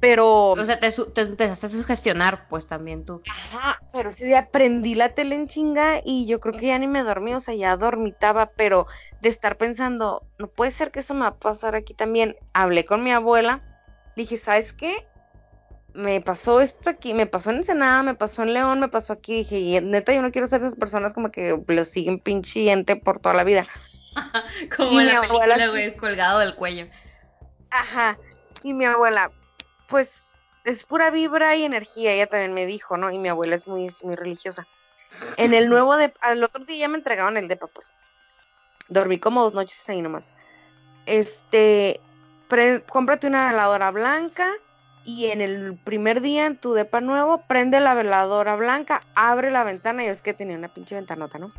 Pero. O sea, te, te empezaste a sugestionar, pues también tú. Ajá, pero sí día prendí la tele en chinga y yo creo que ya ni me dormí, o sea, ya dormitaba, pero de estar pensando, no puede ser que eso me va a pasar aquí también. Hablé con mi abuela, dije, ¿sabes qué? Me pasó esto aquí, me pasó en Ensenada, me pasó en León, me pasó aquí. Dije, y neta, yo no quiero ser de esas personas como que lo siguen pinchiente por toda la vida. como en la película, güey, colgado del cuello. Ajá. Y mi abuela, pues es pura vibra y energía, ella también me dijo, ¿no? Y mi abuela es muy, muy religiosa. En el nuevo de, al otro día me entregaron el depa, pues. Dormí como dos noches ahí nomás. Este, cómprate una veladora blanca y en el primer día en tu depa nuevo, prende la veladora blanca, abre la ventana, y es que tenía una pinche ventanota, ¿no?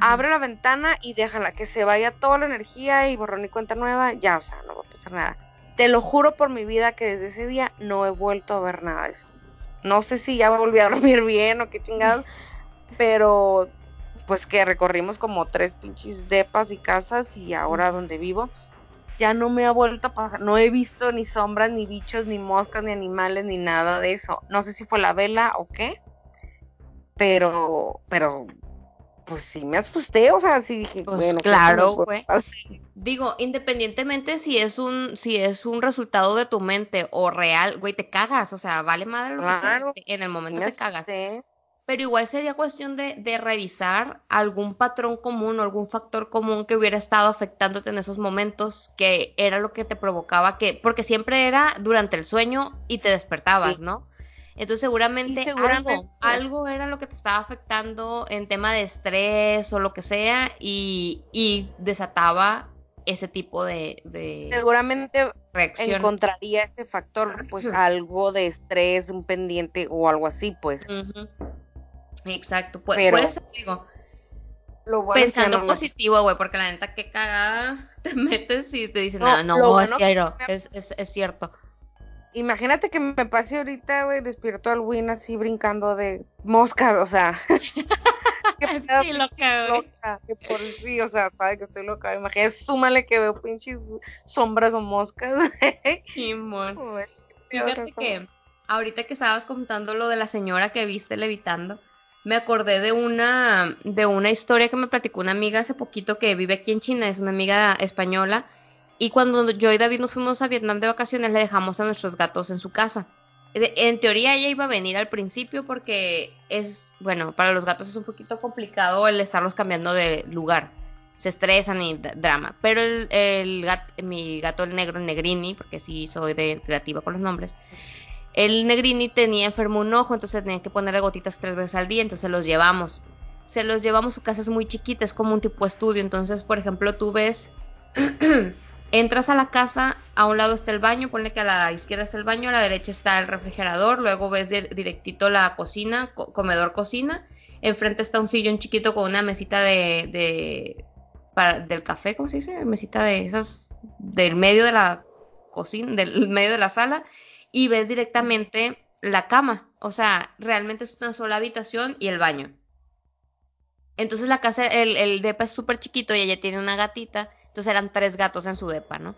Abre la ventana y déjala que se vaya toda la energía y borrón y cuenta nueva, ya, o sea, no va a pasar nada. Te lo juro por mi vida que desde ese día no he vuelto a ver nada de eso. No sé si ya volví a dormir bien o qué chingados, pero pues que recorrimos como tres pinches depas y casas y ahora donde vivo ya no me ha vuelto a pasar. No he visto ni sombras, ni bichos, ni moscas, ni animales, ni nada de eso. No sé si fue la vela o qué, pero, pero pues sí me asusté, o sea, sí dije, pues bueno, claro, güey. Digo, independientemente si es un si es un resultado de tu mente o real, güey, te cagas, o sea, vale madre lo que sea, en el momento te cagas. Pero igual sería cuestión de, de revisar algún patrón común o algún factor común que hubiera estado afectándote en esos momentos, que era lo que te provocaba que, porque siempre era durante el sueño y te despertabas, ¿no? Entonces seguramente, algo, era lo que te estaba afectando en tema de estrés o lo que sea y, desataba ese tipo de, seguramente reacción. encontraría ese factor pues algo de estrés un pendiente o algo así pues exacto pues puede ser digo pensando positivo güey porque la neta qué cagada te metes y te dicen no, no, es, es, es, cierto imagínate que me pase ahorita, güey, despierto al Win así brincando de moscas, o sea. sí, loca, loca, que por sí, o sea, sabe que estoy loca. Imagínate, súmale que veo pinches sombras o moscas. Güey, Fíjate que ahorita que estabas contando lo de la señora que viste levitando, me acordé de una, de una historia que me platicó una amiga hace poquito que vive aquí en China, es una amiga española, y cuando yo y David nos fuimos a Vietnam de vacaciones le dejamos a nuestros gatos en su casa. En teoría ella iba a venir al principio porque es, bueno, para los gatos es un poquito complicado el estarlos cambiando de lugar. Se estresan y drama. Pero el, el mi gato, el negro, el negrini, porque sí soy de creativa con los nombres, el negrini tenía enfermo un ojo, entonces tenía que ponerle gotitas tres veces al día, entonces los llevamos. Se los llevamos, su casa es muy chiquita, es como un tipo estudio, entonces, por ejemplo, tú ves, entras a la casa, a un lado está el baño, ponle que a la izquierda está el baño, a la derecha está el refrigerador, luego ves di- directito la cocina, co- comedor cocina, enfrente está un sillón chiquito con una mesita de, de para, del café, ¿cómo se dice? Mesita de esas, del medio de la cocina, del medio de la sala, y ves directamente la cama. O sea, realmente es una sola habitación y el baño. Entonces la casa, el, el depa es súper chiquito y ella tiene una gatita, entonces eran tres gatos en su depa, ¿no?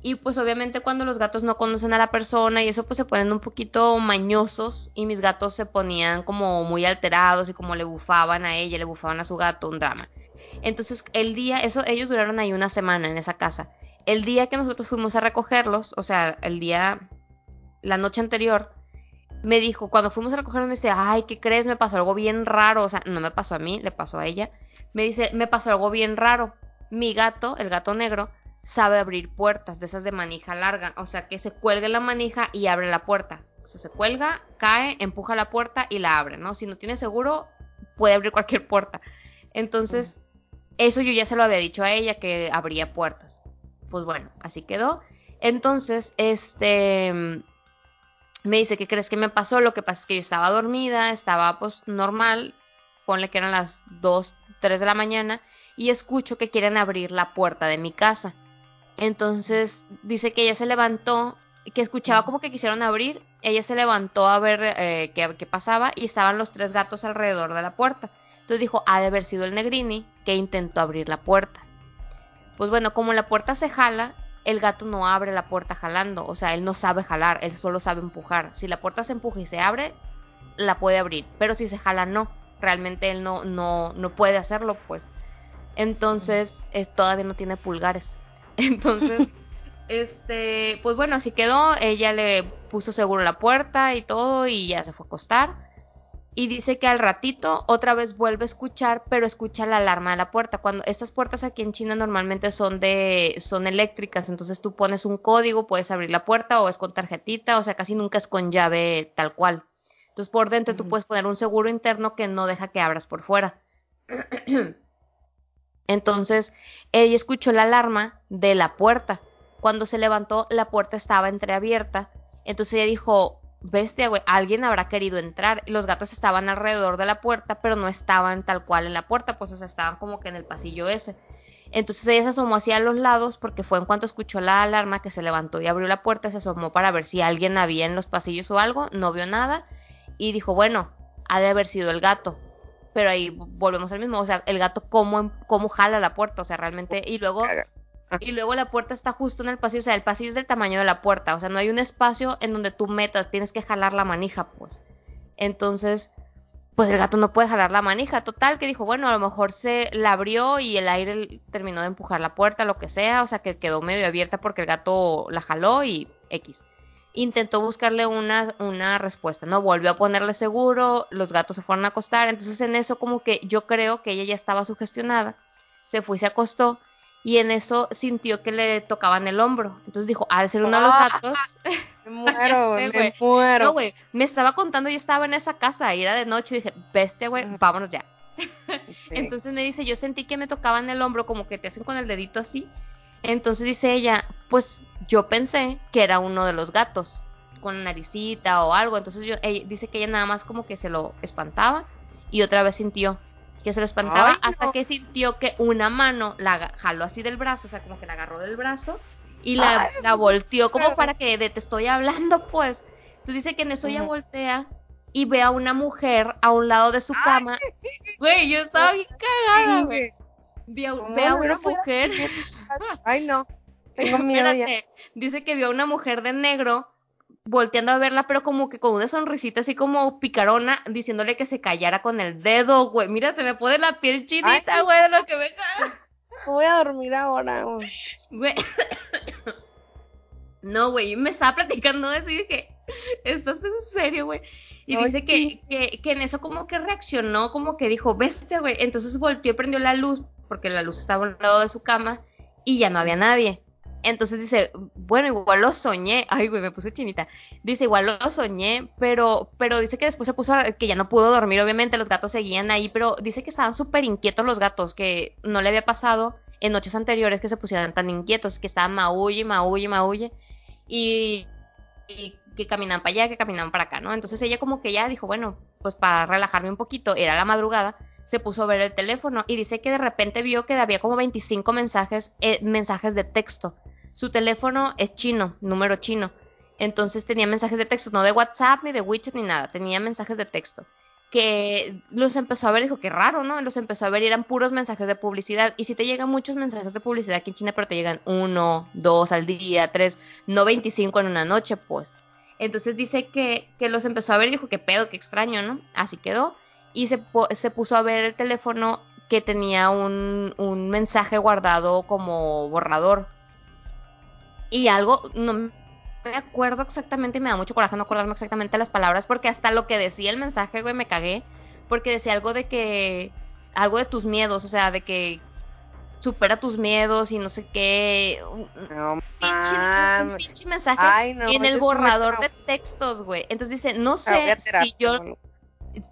Y pues obviamente cuando los gatos no conocen a la persona y eso pues se ponen un poquito mañosos y mis gatos se ponían como muy alterados y como le bufaban a ella, le bufaban a su gato, un drama. Entonces el día, eso ellos duraron ahí una semana en esa casa. El día que nosotros fuimos a recogerlos, o sea, el día, la noche anterior, me dijo, cuando fuimos a recogerlos, me dice, ay, ¿qué crees? Me pasó algo bien raro. O sea, no me pasó a mí, le pasó a ella. Me dice, me pasó algo bien raro. Mi gato, el gato negro, sabe abrir puertas de esas de manija larga. O sea, que se cuelga la manija y abre la puerta. O sea, se cuelga, cae, empuja la puerta y la abre, ¿no? Si no tiene seguro, puede abrir cualquier puerta. Entonces, eso yo ya se lo había dicho a ella, que abría puertas. Pues bueno, así quedó. Entonces, este me dice, ¿qué crees que me pasó? Lo que pasa es que yo estaba dormida, estaba pues normal, ponle que eran las 2, 3 de la mañana, y escucho que quieren abrir la puerta de mi casa. Entonces dice que ella se levantó, que escuchaba como que quisieron abrir, ella se levantó a ver eh, qué, qué pasaba y estaban los tres gatos alrededor de la puerta. Entonces dijo, ha de haber sido el negrini que intentó abrir la puerta. Pues bueno, como la puerta se jala, el gato no abre la puerta jalando, o sea, él no sabe jalar, él solo sabe empujar. Si la puerta se empuja y se abre, la puede abrir, pero si se jala no, realmente él no no no puede hacerlo, pues. Entonces, es, todavía no tiene pulgares. Entonces, este, pues bueno, así quedó, ella le puso seguro la puerta y todo y ya se fue a acostar. Y dice que al ratito otra vez vuelve a escuchar, pero escucha la alarma de la puerta. Cuando estas puertas aquí en China normalmente son de son eléctricas, entonces tú pones un código, puedes abrir la puerta o es con tarjetita, o sea, casi nunca es con llave tal cual. Entonces por dentro tú puedes poner un seguro interno que no deja que abras por fuera. Entonces ella escuchó la alarma de la puerta. Cuando se levantó, la puerta estaba entreabierta. Entonces ella dijo, bestia, güey, alguien habrá querido entrar. Los gatos estaban alrededor de la puerta, pero no estaban tal cual en la puerta, pues o sea, estaban como que en el pasillo ese. Entonces ella se asomó hacia los lados porque fue en cuanto escuchó la alarma que se levantó y abrió la puerta, se asomó para ver si alguien había en los pasillos o algo, no vio nada y dijo, bueno, ha de haber sido el gato. Pero ahí volvemos al mismo, o sea, el gato cómo, cómo jala la puerta, o sea, realmente, y luego y luego la puerta está justo en el pasillo, o sea, el pasillo es del tamaño de la puerta, o sea, no hay un espacio en donde tú metas, tienes que jalar la manija, pues. Entonces, pues el gato no puede jalar la manija. Total, que dijo, bueno, a lo mejor se la abrió y el aire terminó de empujar la puerta, lo que sea, o sea, que quedó medio abierta porque el gato la jaló y X. Intentó buscarle una, una respuesta, ¿no? Volvió a ponerle seguro, los gatos se fueron a acostar, entonces en eso como que yo creo que ella ya estaba sugestionada, se fue y se acostó y en eso sintió que le tocaban el hombro. Entonces dijo, al ser uno de los gatos, Me muero, sé, me muero. no, güey, me estaba contando, yo estaba en esa casa y era de noche y dije, bestia, güey, vámonos ya. Sí. Entonces me dice, yo sentí que me tocaban el hombro, como que te hacen con el dedito así. Entonces dice ella, pues yo pensé que era uno de los gatos, con la naricita o algo. Entonces yo, ella- dice que ella nada más como que se lo espantaba y otra vez sintió que se lo espantaba Ay, hasta que sintió que una mano la jaló así del brazo, o sea, como que la agarró del brazo y la, Ay, la volteó como para que de te estoy hablando, pues. Entonces dice que en eso ella Ujú. voltea y ve a una mujer a un lado de su cama. Güey, yo estaba bien cagada, güey. Vi a- ¿Cómo ve a una mujer. Ay, no. Tengo miedo ya. Dice que vio a una mujer de negro volteando a verla, pero como que con una sonrisita así como picarona, diciéndole que se callara con el dedo, güey. Mira, se me pone la piel chinita, Ay. güey, de lo que me. Voy a dormir ahora. Güey. No, güey, me estaba platicando de eso y dije, ¿estás en serio, güey? Y Ay, dice que, que, que en eso como que reaccionó, como que dijo, bestia, güey. Entonces volteó y prendió la luz, porque la luz estaba al lado de su cama y ya no había nadie. Entonces dice, bueno, igual lo soñé. Ay, güey, me puse chinita. Dice, igual lo soñé, pero, pero dice que después se puso, a- que ya no pudo dormir, obviamente, los gatos seguían ahí, pero dice que estaban súper inquietos los gatos, que no le había pasado en noches anteriores que se pusieran tan inquietos, que estaban maulle, maulle, maulle, y, que caminaban para allá, que caminaban para acá, ¿no? Entonces ella como que ya dijo, bueno, pues para relajarme un poquito, era la madrugada, se puso a ver el teléfono y dice que de repente vio que había como 25 mensajes, eh, mensajes de texto. Su teléfono es chino, número chino. Entonces tenía mensajes de texto, no de WhatsApp ni de WeChat ni nada, tenía mensajes de texto. Que los empezó a ver, dijo que raro, ¿no? Los empezó a ver y eran puros mensajes de publicidad. Y si te llegan muchos mensajes de publicidad aquí en China, pero te llegan uno, dos al día, tres, no 25 en una noche, pues. Entonces dice que, que los empezó a ver y dijo que pedo, qué extraño, ¿no? Así quedó. Y se, se puso a ver el teléfono que tenía un, un mensaje guardado como borrador. Y algo, no me acuerdo exactamente, me da mucho coraje no acordarme exactamente las palabras, porque hasta lo que decía el mensaje, güey, me cagué. Porque decía algo de que, algo de tus miedos, o sea, de que supera tus miedos y no sé qué. Un, No pinche, un pinche mensaje Ay, no. en el borrador de textos, güey. Entonces dice, no Ah, sé terapia, si yo,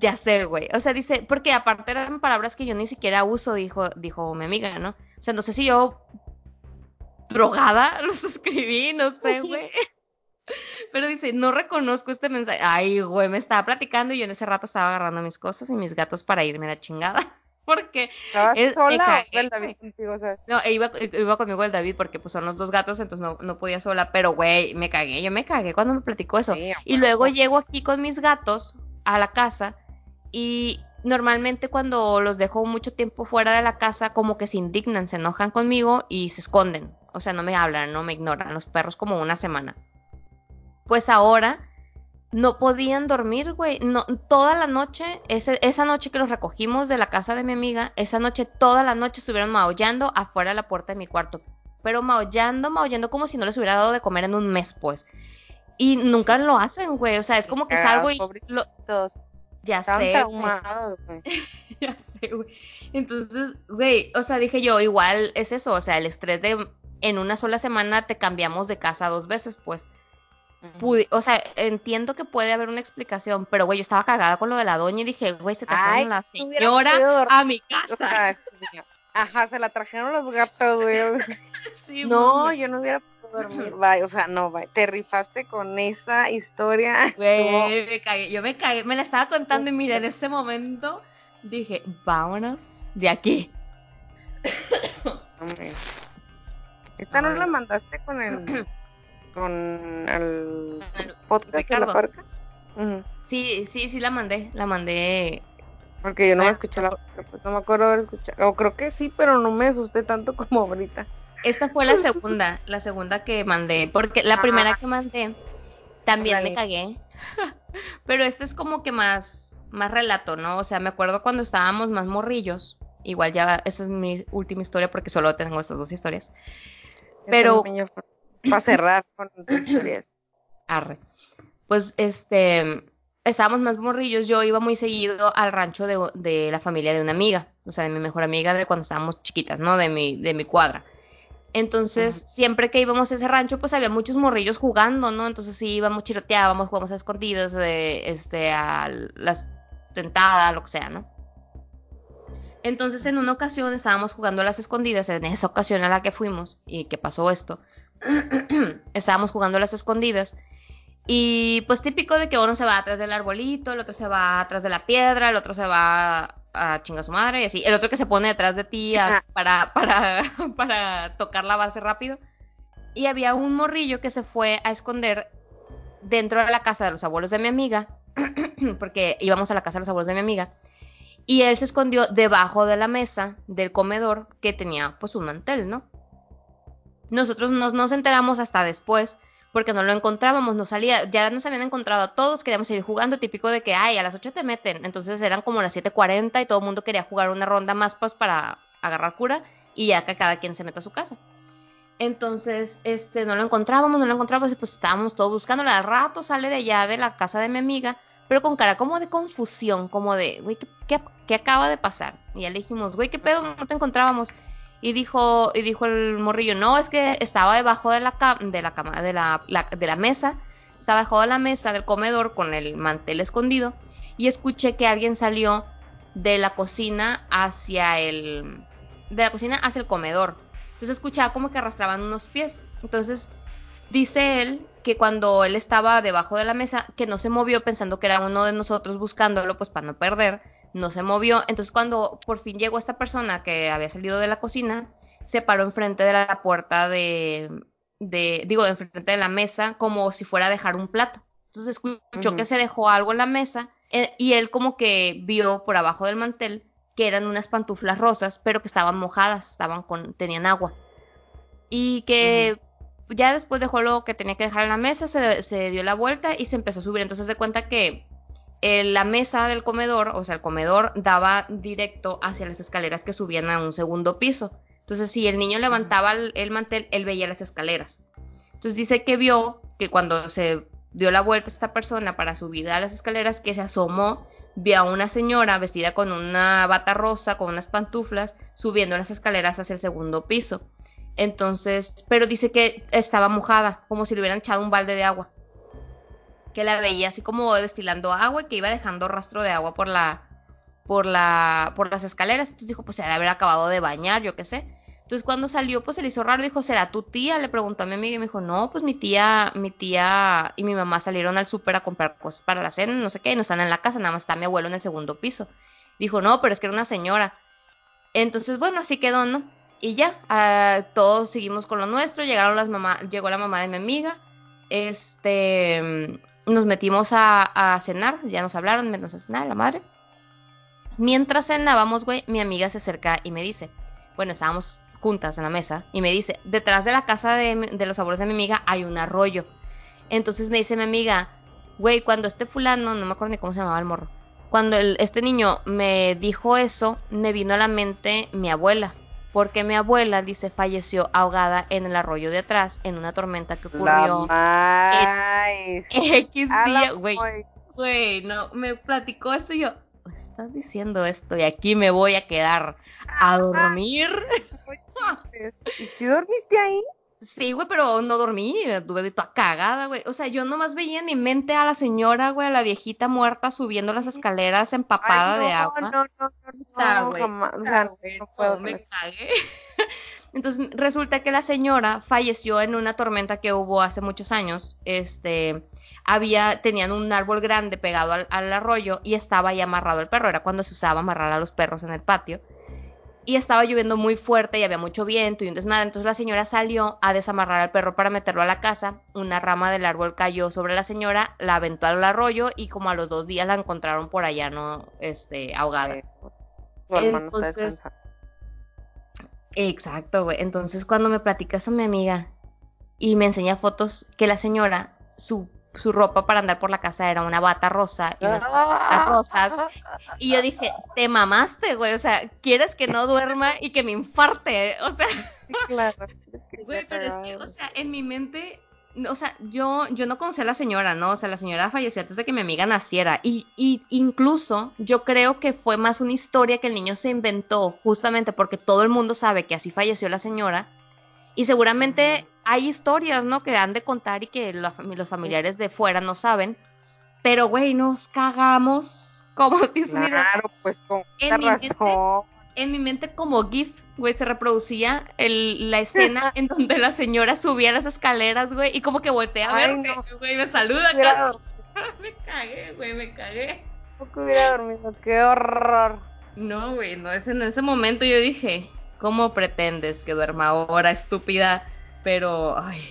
ya sé, güey. O sea, dice, porque aparte eran palabras que yo ni siquiera uso, dijo, dijo mi amiga, ¿no? O sea, no sé si yo drogada los escribí, no sé, güey. Pero dice, no reconozco este mensaje. Ay, güey, me estaba platicando y yo en ese rato estaba agarrando mis cosas y mis gatos para irme a la chingada. Porque, ¿Estabas Es- sola el David güey. contigo? O sea, no, e iba, iba conmigo el David porque pues son los dos gatos, entonces no, no podía sola. Pero, güey, me cagué, yo me cagué cuando me platicó eso. sí, Y luego llego aquí con mis gatos a la casa y normalmente cuando los dejo mucho tiempo fuera de la casa como que se indignan, se enojan conmigo y se esconden. O sea, no me hablan, no me ignoran. Los perros como una semana. Pues ahora no podían dormir, güey. No, toda la noche, ese- esa noche que los recogimos de la casa de mi amiga, esa noche, toda la noche estuvieron maullando afuera de la puerta de mi cuarto. Pero maullando, maullando como si no les hubiera dado de comer en un mes, pues. Y nunca lo hacen, güey. O sea, es como que salgo y lo, ya sé, güey. traumados, güey. Ya sé, güey. Entonces, güey, o sea, dije yo, igual es eso, o sea, el estrés de en una sola semana te cambiamos de casa dos veces, pues. Pude- o sea, entiendo que puede haber una explicación, pero güey, yo estaba cagada con lo de la doña y dije, güey, se trajeron la señora a mi casa. este. Ajá, se la trajeron los gatos, güey. Sí, No, güey. yo no hubiera podido dormir. Bye. O sea, no, bye. Te rifaste con esa historia. Güey, me cagué, yo me cagué, me la estaba contando y mira, en ese momento dije, vámonos de aquí. Hombre. Esta no la mandaste con el con el El podcast de Ricardo. la parca. Ujú. Sí, sí, sí la mandé, la mandé. Porque yo no me escuché la pues no me acuerdo haber escuchado. O creo que sí, pero no me asusté tanto como ahorita. Esta fue la segunda, la segunda que mandé, porque la Ah. primera que mandé también me cagué. Pero este es como que más, más relato, ¿no? O sea, me acuerdo cuando estábamos más morrillos. Igual ya, esa es mi última historia porque solo tengo estas dos historias. Pero- para cerrar con tus historias. Arre. Pues este, estábamos más morrillos, yo iba muy seguido al rancho de, de la familia de una amiga, o sea, de mi mejor amiga de cuando estábamos chiquitas, ¿no? De mi, de mi cuadra. Entonces, siempre que íbamos a ese rancho, pues había muchos morrillos jugando, ¿no? Entonces sí íbamos, chiroteábamos, jugábamos a escondidas, eh, este, a las tentadas, lo que sea, ¿no? Entonces, en una ocasión estábamos jugando a las escondidas, en esa ocasión a la que fuimos y que pasó esto, estábamos jugando a las escondidas y pues típico de que uno se va atrás del arbolito, el otro se va atrás de la piedra, el otro se va a chingar a su madre y así, el otro que se pone detrás de ti a- para, para, para tocar la base rápido. y había un morrillo que se fue a esconder dentro de la casa de los abuelos de mi amiga, porque íbamos a la casa de los abuelos de mi amiga, y él se escondió debajo de la mesa del comedor que tenía pues un mantel, ¿no? Nosotros nos, nos enteramos hasta después porque no lo encontrábamos, no salía, ya nos habían encontrado a todos, queríamos seguir jugando, típico de que, ay, a las 8 te meten, entonces eran como las 7.40 y todo el mundo quería jugar una ronda más pues para agarrar cura y ya que cada quien se meta a su casa. Entonces, este, no lo encontrábamos, no lo encontrábamos y pues estábamos todos buscándolo. Al rato sale de allá de la casa de mi amiga, pero con cara como de confusión, como de, güey, ¿qué, qué, acaba de pasar? Y ya le dijimos, güey, ¿qué pedo? No te encontrábamos. Y dijo, y dijo el morrillo, no, es que estaba debajo de la, de la cama, de la, de la mesa, estaba debajo de la mesa del comedor con el mantel escondido y escuché que alguien salió de la cocina hacia el, de la cocina hacia el comedor. Entonces escuchaba como que arrastraban unos pies. Entonces dice él que cuando él estaba debajo de la mesa, que no se movió pensando que era uno de nosotros buscándolo, pues para no perder, no se movió. Entonces cuando por fin llegó esta persona que había salido de la cocina, se paró enfrente de la puerta de, de digo, enfrente de la mesa, como si fuera a dejar un plato. Entonces escuchó que se dejó algo en la mesa eh, y él como que vio por abajo del mantel que eran unas pantuflas rosas, pero que estaban mojadas, estaban con, tenían agua. Y que ya después dejó lo que tenía que dejar en la mesa, se, se dio la vuelta y se empezó a subir. Entonces se cuenta que la mesa del comedor, o sea, el comedor daba directo hacia las escaleras que subían a un segundo piso. Entonces, si el niño levantaba el, mantel, él veía las escaleras. Entonces dice que vio que cuando se dio la vuelta esta persona para subir a las escaleras, que se asomó, vio a una señora vestida con una bata rosa, con unas pantuflas, subiendo las escaleras hacia el segundo piso. Entonces, pero dice que estaba mojada, como si le hubieran echado un balde de agua que la veía así como destilando agua y que iba dejando rastro de agua por la por la por las escaleras. Entonces dijo, pues se debe haber acabado de bañar, yo qué sé. Entonces cuando salió, pues se le hizo raro, dijo, ¿será tu tía? Le preguntó a mi amiga y me dijo, no, pues mi tía, mi tía y mi mamá salieron al súper a comprar cosas para la cena, no sé qué, y no están en la casa, nada más está mi abuelo en el segundo piso. Dijo, no, pero es que era una señora. Entonces, bueno, así quedó, ¿no? Y ya, ah, todos seguimos con lo nuestro, llegaron las mamá, llegó la mamá de mi amiga, este, nos metimos a, cenar, ya nos hablaron, menos a cenar, la madre. Mientras cenábamos, güey, mi amiga se acerca y me dice, bueno, estábamos juntas en la mesa, y me dice, detrás de la casa de, los abuelos de mi amiga hay un arroyo. Entonces me dice mi amiga, güey, cuando este fulano, no me acuerdo ni cómo se llamaba el morro, cuando este niño me dijo eso, me vino a la mente mi abuela porque mi abuela, dice, falleció ahogada en el arroyo de atrás en una tormenta que ocurrió en X día, güey. Güey, no, me platicó esto y yo, estás diciendo esto y aquí me voy a quedar a dormir. ¿Y si dormiste ahí? Sí, güey, pero no dormí, tuve toda cagada, güey. O sea, yo nomás veía en mi mente a la señora, güey, a la viejita muerta subiendo las escaleras empapada de agua. No, no, no, no, jamás. O sea, no puedo. Me cagué. Entonces, resulta que la señora falleció en una tormenta que hubo hace muchos años. Este, había, tenían un árbol grande pegado al, al arroyo y estaba ahí amarrado el perro. Era cuando se usaba amarrar a los perros en el patio y estaba lloviendo muy fuerte y había mucho viento y un desmadre. Entonces la señora salió a desamarrar al perro para meterlo a la casa. Una rama del árbol cayó sobre la señora, la aventó al arroyo y como a los dos días la encontraron por allá, ¿no? Este, ahogada. Entonces, exacto, güey. Entonces cuando me platicas a mi amiga y me enseña fotos que la señora, su su ropa para andar por la casa era una bata rosa y unas ah. rosas. Y yo dije, te mamaste, güey. O sea, ¿quieres que no duerma y que me infarte? O sea. claro. güey, pero es que, o sea, en mi mente. O sea, yo, yo no conocía a la señora, ¿no? O sea, la señora falleció antes de que mi amiga naciera. Y, y incluso yo creo que fue más una historia que el niño se inventó, justamente porque todo el mundo sabe que así falleció la señora y seguramente hay historias, ¿no? Que han de contar y que los familiares de fuera no saben. Pero, güey, nos cagamos como Claro, pues con en mi, mente, en mi mente como GIF, güey, se reproducía el, la escena en donde la señora subía las escaleras, güey, y como que voltea a verte, güey, me saluda. me cagué, güey, me cagué. Poco hubiera dormido, qué horror. No, güey, no, en ese momento yo dije, ¿Cómo pretendes que duerma ahora, estúpida? Pero, ay,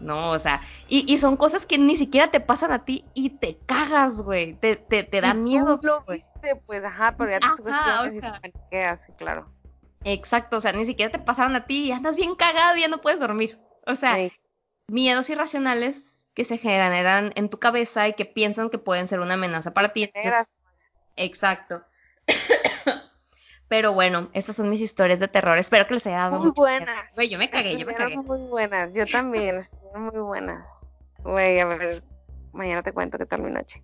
no, o sea, y, y, son cosas que ni siquiera te pasan a ti y te cagas, güey. Te, te, te da miedo. Tú lo viste, pues, ajá, pero ya te ajá, o sea, sí, claro. Exacto, o sea, ni siquiera te pasaron a ti y andas bien cagado y ya no puedes dormir. O sea, sí. miedos irracionales que se generan en tu cabeza y que piensan que pueden ser una amenaza para ti. Entonces, exacto. Pero bueno, estas son mis historias de terror. Espero que les haya dado muy buenas. Güey, yo me cagué, yo me cagué. Muy buenas, yo también, estuvieron muy buenas. Güey, a ver, mañana te cuento qué tal mi noche.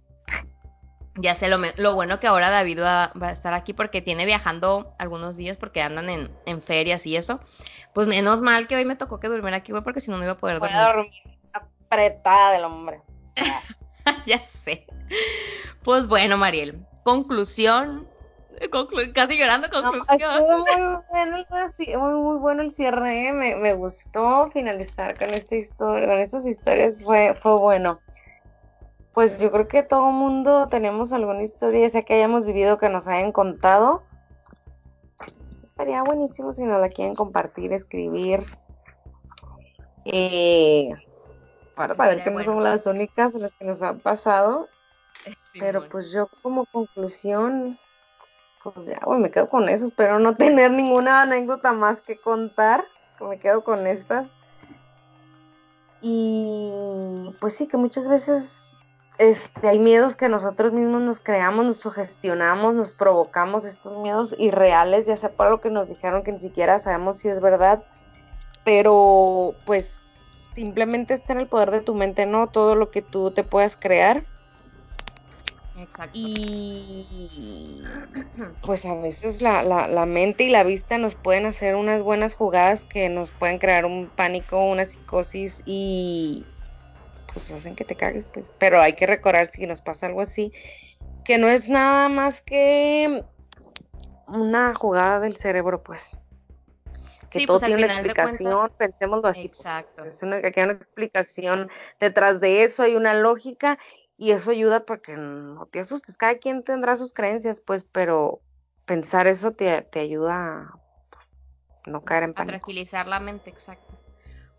Ya sé, lo, lo bueno que ahora David va, va, a estar aquí porque tiene viajando algunos días porque andan en, en, ferias y eso. Pues menos mal que hoy me tocó que durmiera aquí, güey, porque si no, no iba a poder dormir. Voy a dormir apretada del hombre. ya sé. Pues bueno, Mariel, conclusión, Conclu casi llorando conclusión. No, muy bueno el, muy, muy bueno el cierre, ¿eh? me, me, gustó finalizar con esta historia, con estas historias fue, fue bueno. Pues yo creo que todo mundo tenemos alguna historia, ya sea que hayamos vivido, que nos hayan contado. Estaría buenísimo si nos la quieren compartir, escribir. Eh, para saber que bueno. no somos las únicas las que nos han pasado. Sí, Pero bueno. pues yo como conclusión, pues ya, güey, me quedo con eso. Espero no tener ninguna anécdota más que contar. Me quedo con estas. Y pues sí, que muchas veces este, hay miedos que nosotros mismos nos creamos, nos sugestionamos, nos provocamos estos miedos irreales, ya sea por lo que nos dijeron que ni siquiera sabemos si es verdad. Pero pues simplemente está en el poder de tu mente, ¿no? Todo lo que tú te puedas crear. Exacto. Y pues a veces la, la, la, mente y la vista nos pueden hacer unas buenas jugadas que nos pueden crear un pánico, una psicosis y pues hacen que te cagues, pues. Pero hay que recordar si nos pasa algo así, que no es nada más que una jugada del cerebro, pues. Que sí, todo pues, tiene una explicación, cuenta... pensémoslo así. Exacto. Pues. Es una, que hay una explicación detrás de eso, hay una lógica y eso ayuda para que no te asustes. Cada quien tendrá sus creencias, pues, pero pensar eso te, te ayuda a pues, no caer en pánico. A tranquilizar la mente, exacto.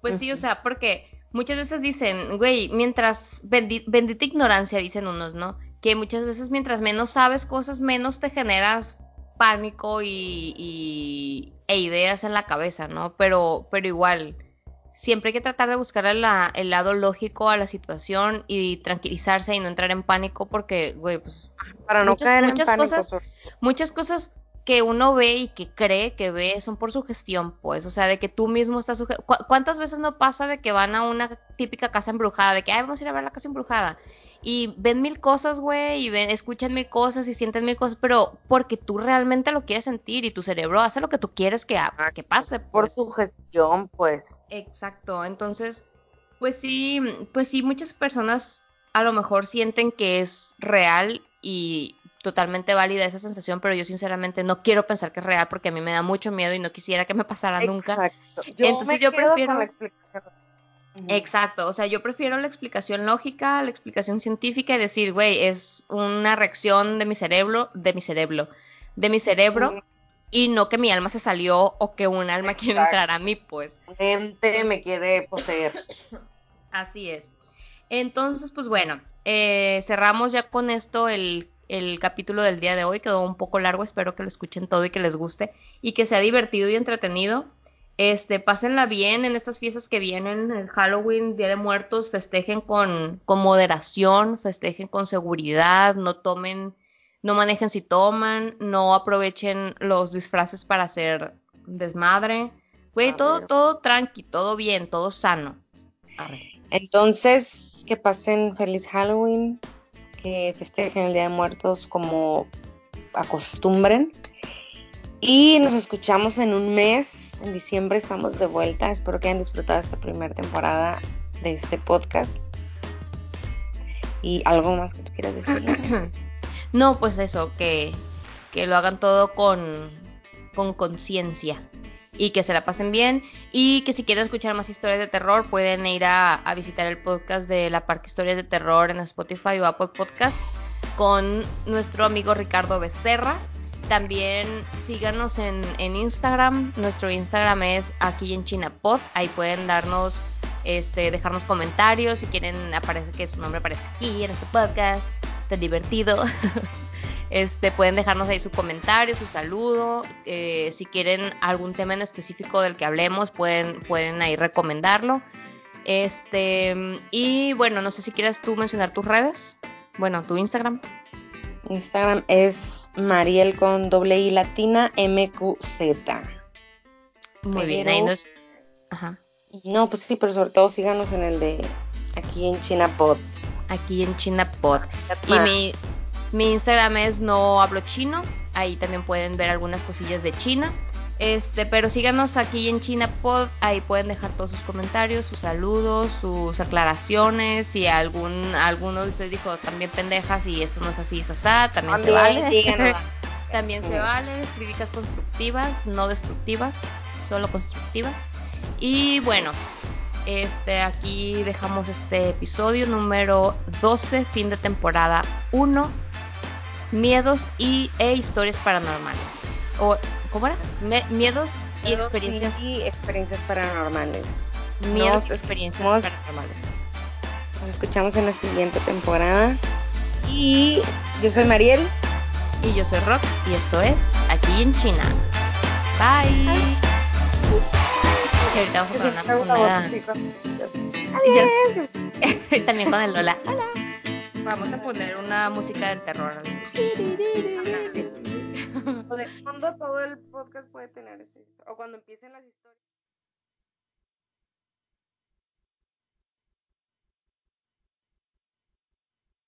Pues uh -huh. sí, o sea, porque muchas veces dicen, güey, mientras, bendi bendita ignorancia, dicen unos, ¿no? Que muchas veces mientras menos sabes cosas, menos te generas pánico y, y e ideas en la cabeza, ¿no? Pero, pero igual, siempre hay que tratar de buscar la, el lado lógico a la situación y tranquilizarse y no entrar en pánico porque, güey, pues... Para no muchas, caer muchas en pánico. Cosas, muchas cosas que uno ve y que cree que ve son por sugestión, pues, o sea, de que tú mismo estás ¿Cu ¿Cuántas veces no pasa de que van a una típica casa embrujada, de que, ay, vamos a ir a ver la casa embrujada? Y ven mil cosas, güey, y ven, escuchan mil cosas y sienten mil cosas, pero porque tú realmente lo quieres sentir y tu cerebro hace lo que tú quieres que, que pase. Pues. Por sugestión, pues. Exacto, entonces, pues sí, pues sí, muchas personas a lo mejor sienten que es real y totalmente válida esa sensación, pero yo sinceramente no quiero pensar que es real porque a mí me da mucho miedo y no quisiera que me pasara Exacto. nunca. Yo Entonces me yo quedo prefiero con la explicación. Exacto, o sea, yo prefiero la explicación lógica, la explicación científica y decir, güey, es una reacción de mi cerebro, de mi cerebro, de mi cerebro y no que mi alma se salió o que un alma quiere Exacto. entrar a mí, pues. Mente me quiere poseer. Así es. Entonces, pues bueno, eh, cerramos ya con esto el, el capítulo del día de hoy. Quedó un poco largo, espero que lo escuchen todo y que les guste y que sea divertido y entretenido. Este, pásenla bien en estas fiestas que vienen, el Halloween, Día de Muertos, festejen con, con moderación, festejen con seguridad, no tomen, no manejen si toman, no aprovechen los disfraces para hacer desmadre. Güey, A todo, todo tranqui, todo bien, todo sano. A ver. Entonces, que pasen feliz Halloween, que festejen el Día de Muertos como acostumbren. Y nos escuchamos en un mes. En diciembre estamos de vuelta. Espero que hayan disfrutado esta primera temporada de este podcast. ¿Y algo más que tú quieras decir? No, pues eso, que, que lo hagan todo con con conciencia y que se la pasen bien y que si quieren escuchar más historias de terror pueden ir a, a visitar el podcast de la Parque Historias de Terror en Spotify o Apple Podcasts con nuestro amigo Ricardo Becerra también síganos en, en Instagram. Nuestro Instagram es aquí en China Pod. Ahí pueden darnos, este, dejarnos comentarios si quieren aparece que su nombre aparezca aquí en este podcast. Tan divertido. Este, pueden dejarnos ahí su comentario, su saludo. eh, si quieren algún tema en específico del que hablemos, pueden, pueden ahí recomendarlo. Este, y bueno, no sé si quieres tú mencionar tus redes. Bueno, tu Instagram. Instagram es Mariel con doble I latina MQZ. Muy bien, ahí nos. Ajá. No, pues sí, pero sobre todo síganos en el de aquí en China Pod. Aquí en China Pod. Y mi, mi Instagram es no hablo chino. Ahí también pueden ver algunas cosillas de China. Este, pero síganos aquí en China Pod, ahí pueden dejar todos sus comentarios, sus saludos, sus aclaraciones, si algún alguno de ustedes dijo también pendejas y esto no es así, sasá, también, se vale. díganos. también se vale, críticas constructivas, no destructivas, solo constructivas. Y bueno, este aquí dejamos este episodio número 12, fin de temporada 1, miedos y e historias paranormales. O ¿cómo era? Me- miedos y experiencias Y experiencias paranormales. miedos y experiencias paranormales. Nos escuchamos en la siguiente temporada. Y yo soy Mariel. Y yo soy Rox y esto es aquí en China. Bye. Y ahorita vamos a poner una, con- Adiós. También con el Lola. Hola. Vamos a poner una música de terror. De fondo todo el podcast puede tener eso. O cuando empiecen las historias.